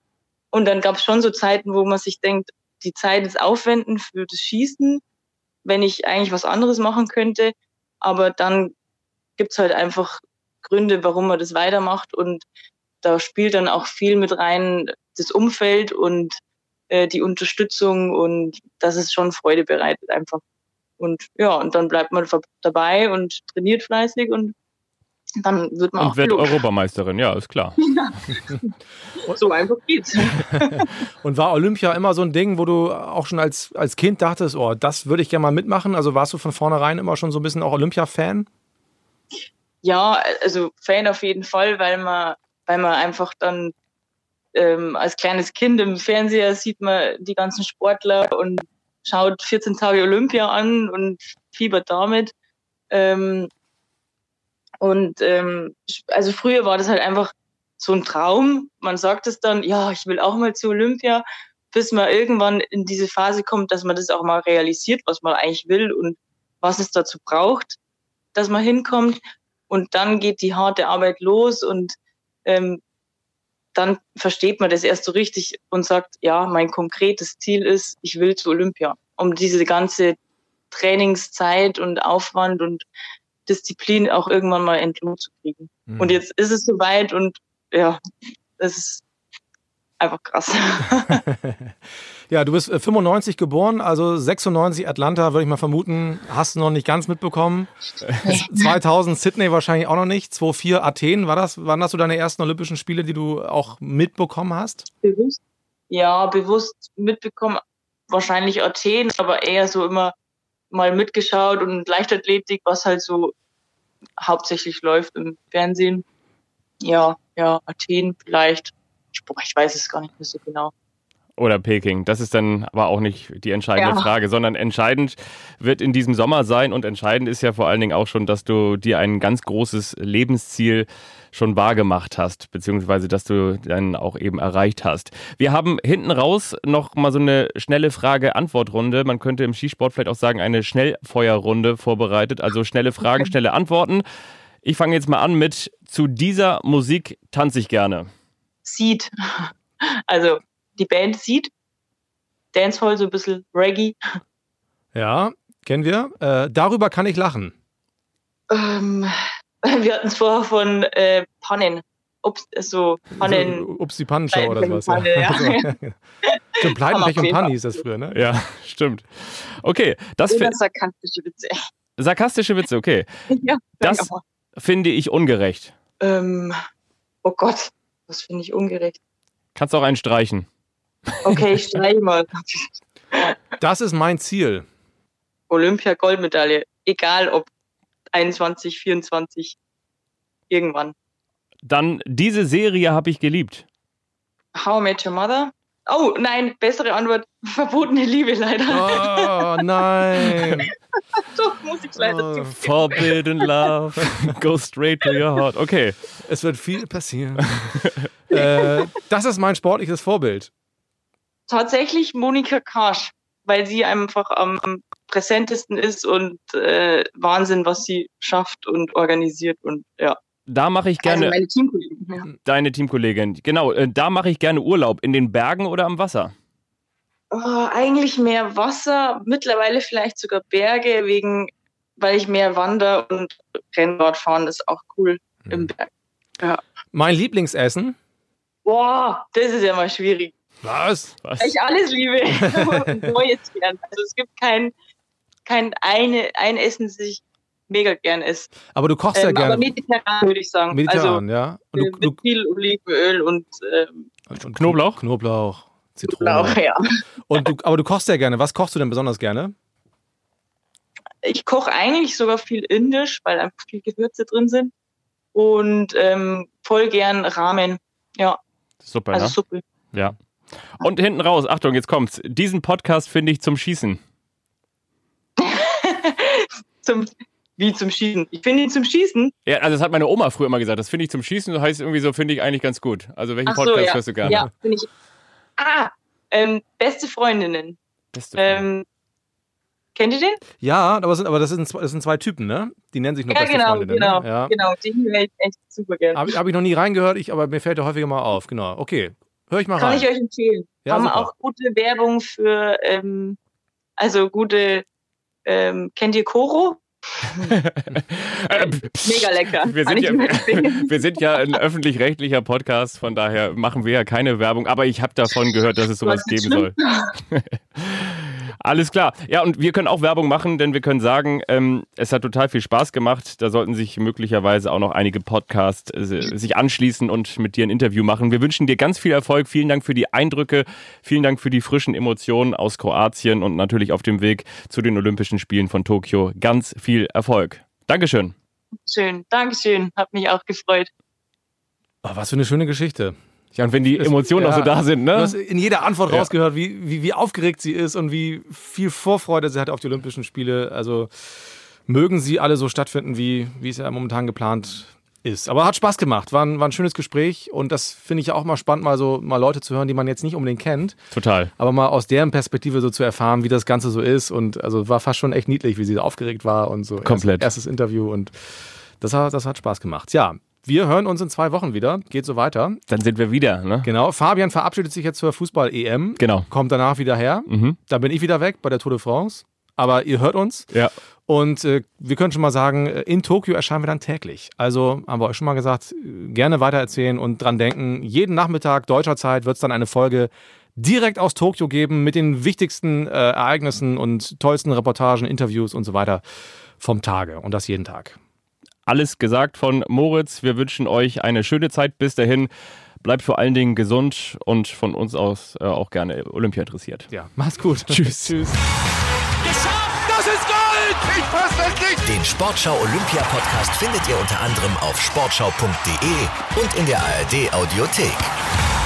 H: Und dann gab es schon so Zeiten, wo man sich denkt, die Zeit ist aufwenden für das Schießen, wenn ich eigentlich was anderes machen könnte. Aber dann gibt's halt einfach Gründe, warum man das weitermacht. Und da spielt dann auch viel mit rein das Umfeld und äh, die Unterstützung und das ist schon Freude bereitet einfach. Und ja, und dann bleibt man dabei und trainiert fleißig und dann wird man
C: und
H: auch
C: wird gelobt. Europameisterin, ja, ist klar.
H: Ja. *laughs* so einfach geht's. *laughs*
B: und war Olympia immer so ein Ding, wo du auch schon als, als Kind dachtest, oh, das würde ich gerne mal mitmachen? Also warst du von vornherein immer schon so ein bisschen auch Olympia-Fan?
H: Ja, also Fan auf jeden Fall, weil man weil man einfach dann ähm, als kleines Kind im Fernseher sieht man die ganzen Sportler und schaut 14 Tage Olympia an und fiebert damit. Ähm, und ähm, also früher war das halt einfach so ein Traum. Man sagt es dann, ja, ich will auch mal zu Olympia, bis man irgendwann in diese Phase kommt, dass man das auch mal realisiert, was man eigentlich will und was es dazu braucht, dass man hinkommt. Und dann geht die harte Arbeit los und ähm, dann versteht man das erst so richtig und sagt, ja, mein konkretes Ziel ist, ich will zu Olympia, um diese ganze Trainingszeit und Aufwand und Disziplin auch irgendwann mal entlohnt zu kriegen. Mhm. Und jetzt ist es soweit und ja, es ist einfach krass. *laughs*
B: ja, du bist 95 äh, geboren, also 96 Atlanta, würde ich mal vermuten, hast du noch nicht ganz mitbekommen. *laughs* 2000 Sydney wahrscheinlich auch noch nicht. 2004 Athen, war das, waren das so deine ersten Olympischen Spiele, die du auch mitbekommen hast?
H: Bewusst? Ja, bewusst mitbekommen. Wahrscheinlich Athen, aber eher so immer mal mitgeschaut und Leichtathletik, was halt so hauptsächlich läuft im Fernsehen. Ja, ja, Athen vielleicht ich weiß es gar nicht mehr so genau.
C: Oder Peking. Das ist dann aber auch nicht die entscheidende
H: Ja.
C: Frage, sondern entscheidend wird in diesem Sommer sein und entscheidend ist ja vor allen Dingen auch schon, dass du dir ein ganz großes Lebensziel schon wahrgemacht hast, beziehungsweise dass du dann auch eben erreicht hast. Wir haben hinten raus noch mal so eine schnelle Frage-Antwort-Runde. Man könnte im Skisport vielleicht auch sagen, eine Schnellfeuerrunde vorbereitet. Also schnelle Fragen, schnelle Antworten. Ich fange jetzt mal an mit zu dieser Musik tanze ich gerne.
H: Seed. Also die Band Seed. Dancehall, so ein bisschen Reggae.
B: Ja, kennen wir. Äh, darüber kann ich lachen.
H: Ähm, wir hatten es vorher von äh, Pannen. Ups, so Pannen.
B: So, Ups, die Pannenshow oder sowas.
H: Panne, ja.
B: Also, *laughs* Stimmt, *laughs* und Panni ist das früher, ne?
C: Ja, *laughs* stimmt. Okay, das
H: Oder
C: fi-
H: sarkastische Witze.
C: sarkastische Witze, okay.
H: ja,
C: Das finde ich ungerecht.
H: Ähm, oh Gott, das finde ich ungerecht.
C: Kannst auch einen streichen.
H: Okay, ich streiche mal.
B: Das ist mein Ziel.
H: Olympia-Goldmedaille. Egal ob 21, 24, irgendwann.
C: Dann diese Serie habe ich geliebt.
H: How I Met Your Mother? Oh, nein, bessere Antwort. *laughs* Verbotene Liebe leider.
B: Oh nein. *laughs*
H: Doch, muss ich leider
B: Oh.
C: Forbidden Love, *laughs* go straight to your heart. Okay,
B: Es wird viel passieren. äh, das ist mein sportliches Vorbild.
H: Tatsächlich Monika Karsch, weil sie einfach am, am präsentesten ist und äh, Wahnsinn, was sie schafft und organisiert und ja.
C: Da mache ich gerne
H: Also meine Teamkollegen. Ja.
C: deine Teamkollegin. Genau, äh, da mache ich gerne Urlaub. In den Bergen oder am Wasser?
H: Oh, eigentlich mehr Wasser, mittlerweile vielleicht sogar Berge, wegen, weil ich mehr wander und Rennrad fahren ist auch cool im Berg.
B: Mein Lieblingsessen.
H: Boah, das ist ja mal schwierig.
B: Was?
C: Was?
H: Weil ich alles liebe *laughs* Neues gern. Also es gibt kein, kein eine, ein Essen, das ich mega gern esse.
B: Aber du kochst ja
H: Ähm, aber
B: gerne.
H: mediterran würde ich sagen.
B: Mediterran, ja.
H: Also
B: Und
H: äh,
B: du,
H: mit viel Olivenöl und ähm,
B: du, und
C: Knoblauch?
B: Knoblauch, Zitrone.
H: Lauch, ja.
B: Und du, aber du kochst ja gerne. Was kochst du denn besonders gerne?
H: Ich koche eigentlich sogar viel indisch, weil einfach viel Gewürze drin sind. Und ähm, voll gern Ramen. Ja,
C: Super,
H: also
C: ne?
H: Suppe.
C: Ja. Und hinten raus, Achtung, jetzt kommt's. Diesen Podcast finde ich zum Schießen. *laughs*
H: Zum, wie zum Schießen. Ich finde ihn zum Schießen.
C: Ja, also das hat meine Oma früher immer gesagt. Das finde ich zum Schießen, das heißt irgendwie so, finde ich eigentlich ganz gut. Also welchen
H: Ach so,
C: Podcast
H: ja.
C: hörst du gerne?
H: Ja, finde ich. Ah, ähm, beste Freundinnen.
C: Beste Freunde.
H: Ähm, kennt ihr den?
B: Ja, aber, sind, aber das, sind, zwei- das sind zwei Typen, ne? Die nennen sich nur
H: Ja,
B: beste
H: genau,
B: Freundinnen.
H: genau,
B: Ne? Ja.
H: genau. Den höre ich echt super gern.
B: Habe hab ich noch nie reingehört, ich, aber mir fällt er häufiger mal auf. Genau. Okay. Hör ich mal
H: Kann
B: rein.
H: ich euch empfehlen.
B: Ja,
H: Haben
B: super.
H: auch gute Werbung für, ähm, also gute, ähm, kennt ihr Koro?
C: Äh, pff, *laughs*
H: Mega lecker.
C: Wir sind, ja, *laughs* wir sind ja ein öffentlich-rechtlicher Podcast, von daher machen wir ja keine Werbung, aber ich habe davon gehört, dass es sowas geben soll. *laughs* Alles klar. Ja, und wir können auch Werbung machen, denn wir können sagen, ähm, es hat total viel Spaß gemacht. Da sollten sich möglicherweise auch noch einige Podcasts äh, sich anschließen und mit dir ein Interview machen. Wir wünschen dir ganz viel Erfolg. Vielen Dank für die Eindrücke. Vielen Dank für die frischen Emotionen aus Kroatien und natürlich auf dem Weg zu den Olympischen Spielen von Tokio. Ganz viel Erfolg. Dankeschön.
H: Schön, Dankeschön. Hat mich auch gefreut.
B: Oh, was für eine schöne Geschichte.
C: Ja, und wenn die
B: Es-
C: Emotionen auch
B: ja,
C: so da sind,
B: Du
C: ne?
B: hast in jeder Antwort
C: Ja.
B: rausgehört, wie, wie, wie aufgeregt sie ist und wie viel Vorfreude sie hat auf die Olympischen Spiele. Also mögen sie alle so stattfinden, wie, wie es ja momentan geplant ist. Aber hat Spaß gemacht. War ein, war ein schönes Gespräch und das finde ich ja auch mal spannend, mal so mal Leute zu hören, die man jetzt nicht unbedingt kennt,
C: Total.
B: aber mal aus deren Perspektive so zu erfahren, wie das Ganze so ist. Und also war fast schon echt niedlich, wie sie so aufgeregt war und so.
C: Komplett.
B: Erst, erstes Interview und das hat, das hat Spaß gemacht. Ja, wir hören uns in zwei Wochen wieder. Geht so weiter.
C: Dann sind wir wieder, ne?
B: Genau, Fabian verabschiedet sich jetzt zur Fußball-EM.
C: Genau.
B: Kommt danach wieder her.
C: Mhm.
B: Dann bin ich wieder weg bei der Tour de France. Aber ihr hört uns.
C: Ja.
B: Und äh, wir können schon mal sagen, äh, in Tokio erscheinen wir dann täglich. Also haben wir euch schon mal gesagt, äh, gerne weitererzählen und dran denken. Jeden Nachmittag deutscher Zeit wird es dann eine Folge direkt aus Tokio geben mit den wichtigsten äh, Ereignissen und tollsten Reportagen, Interviews und so weiter vom Tage. Und das jeden Tag.
C: Alles gesagt von Moritz. Wir wünschen euch eine schöne Zeit. Bis dahin. Bleibt vor allen Dingen gesund und von uns aus äh, auch gerne Olympia interessiert.
B: Ja, macht's gut. *laughs*
C: Tschüss.
B: Tschüss.
A: Den Sportschau Olympia Podcast findet ihr unter anderem auf sportschau.de und in der ARD Audiothek.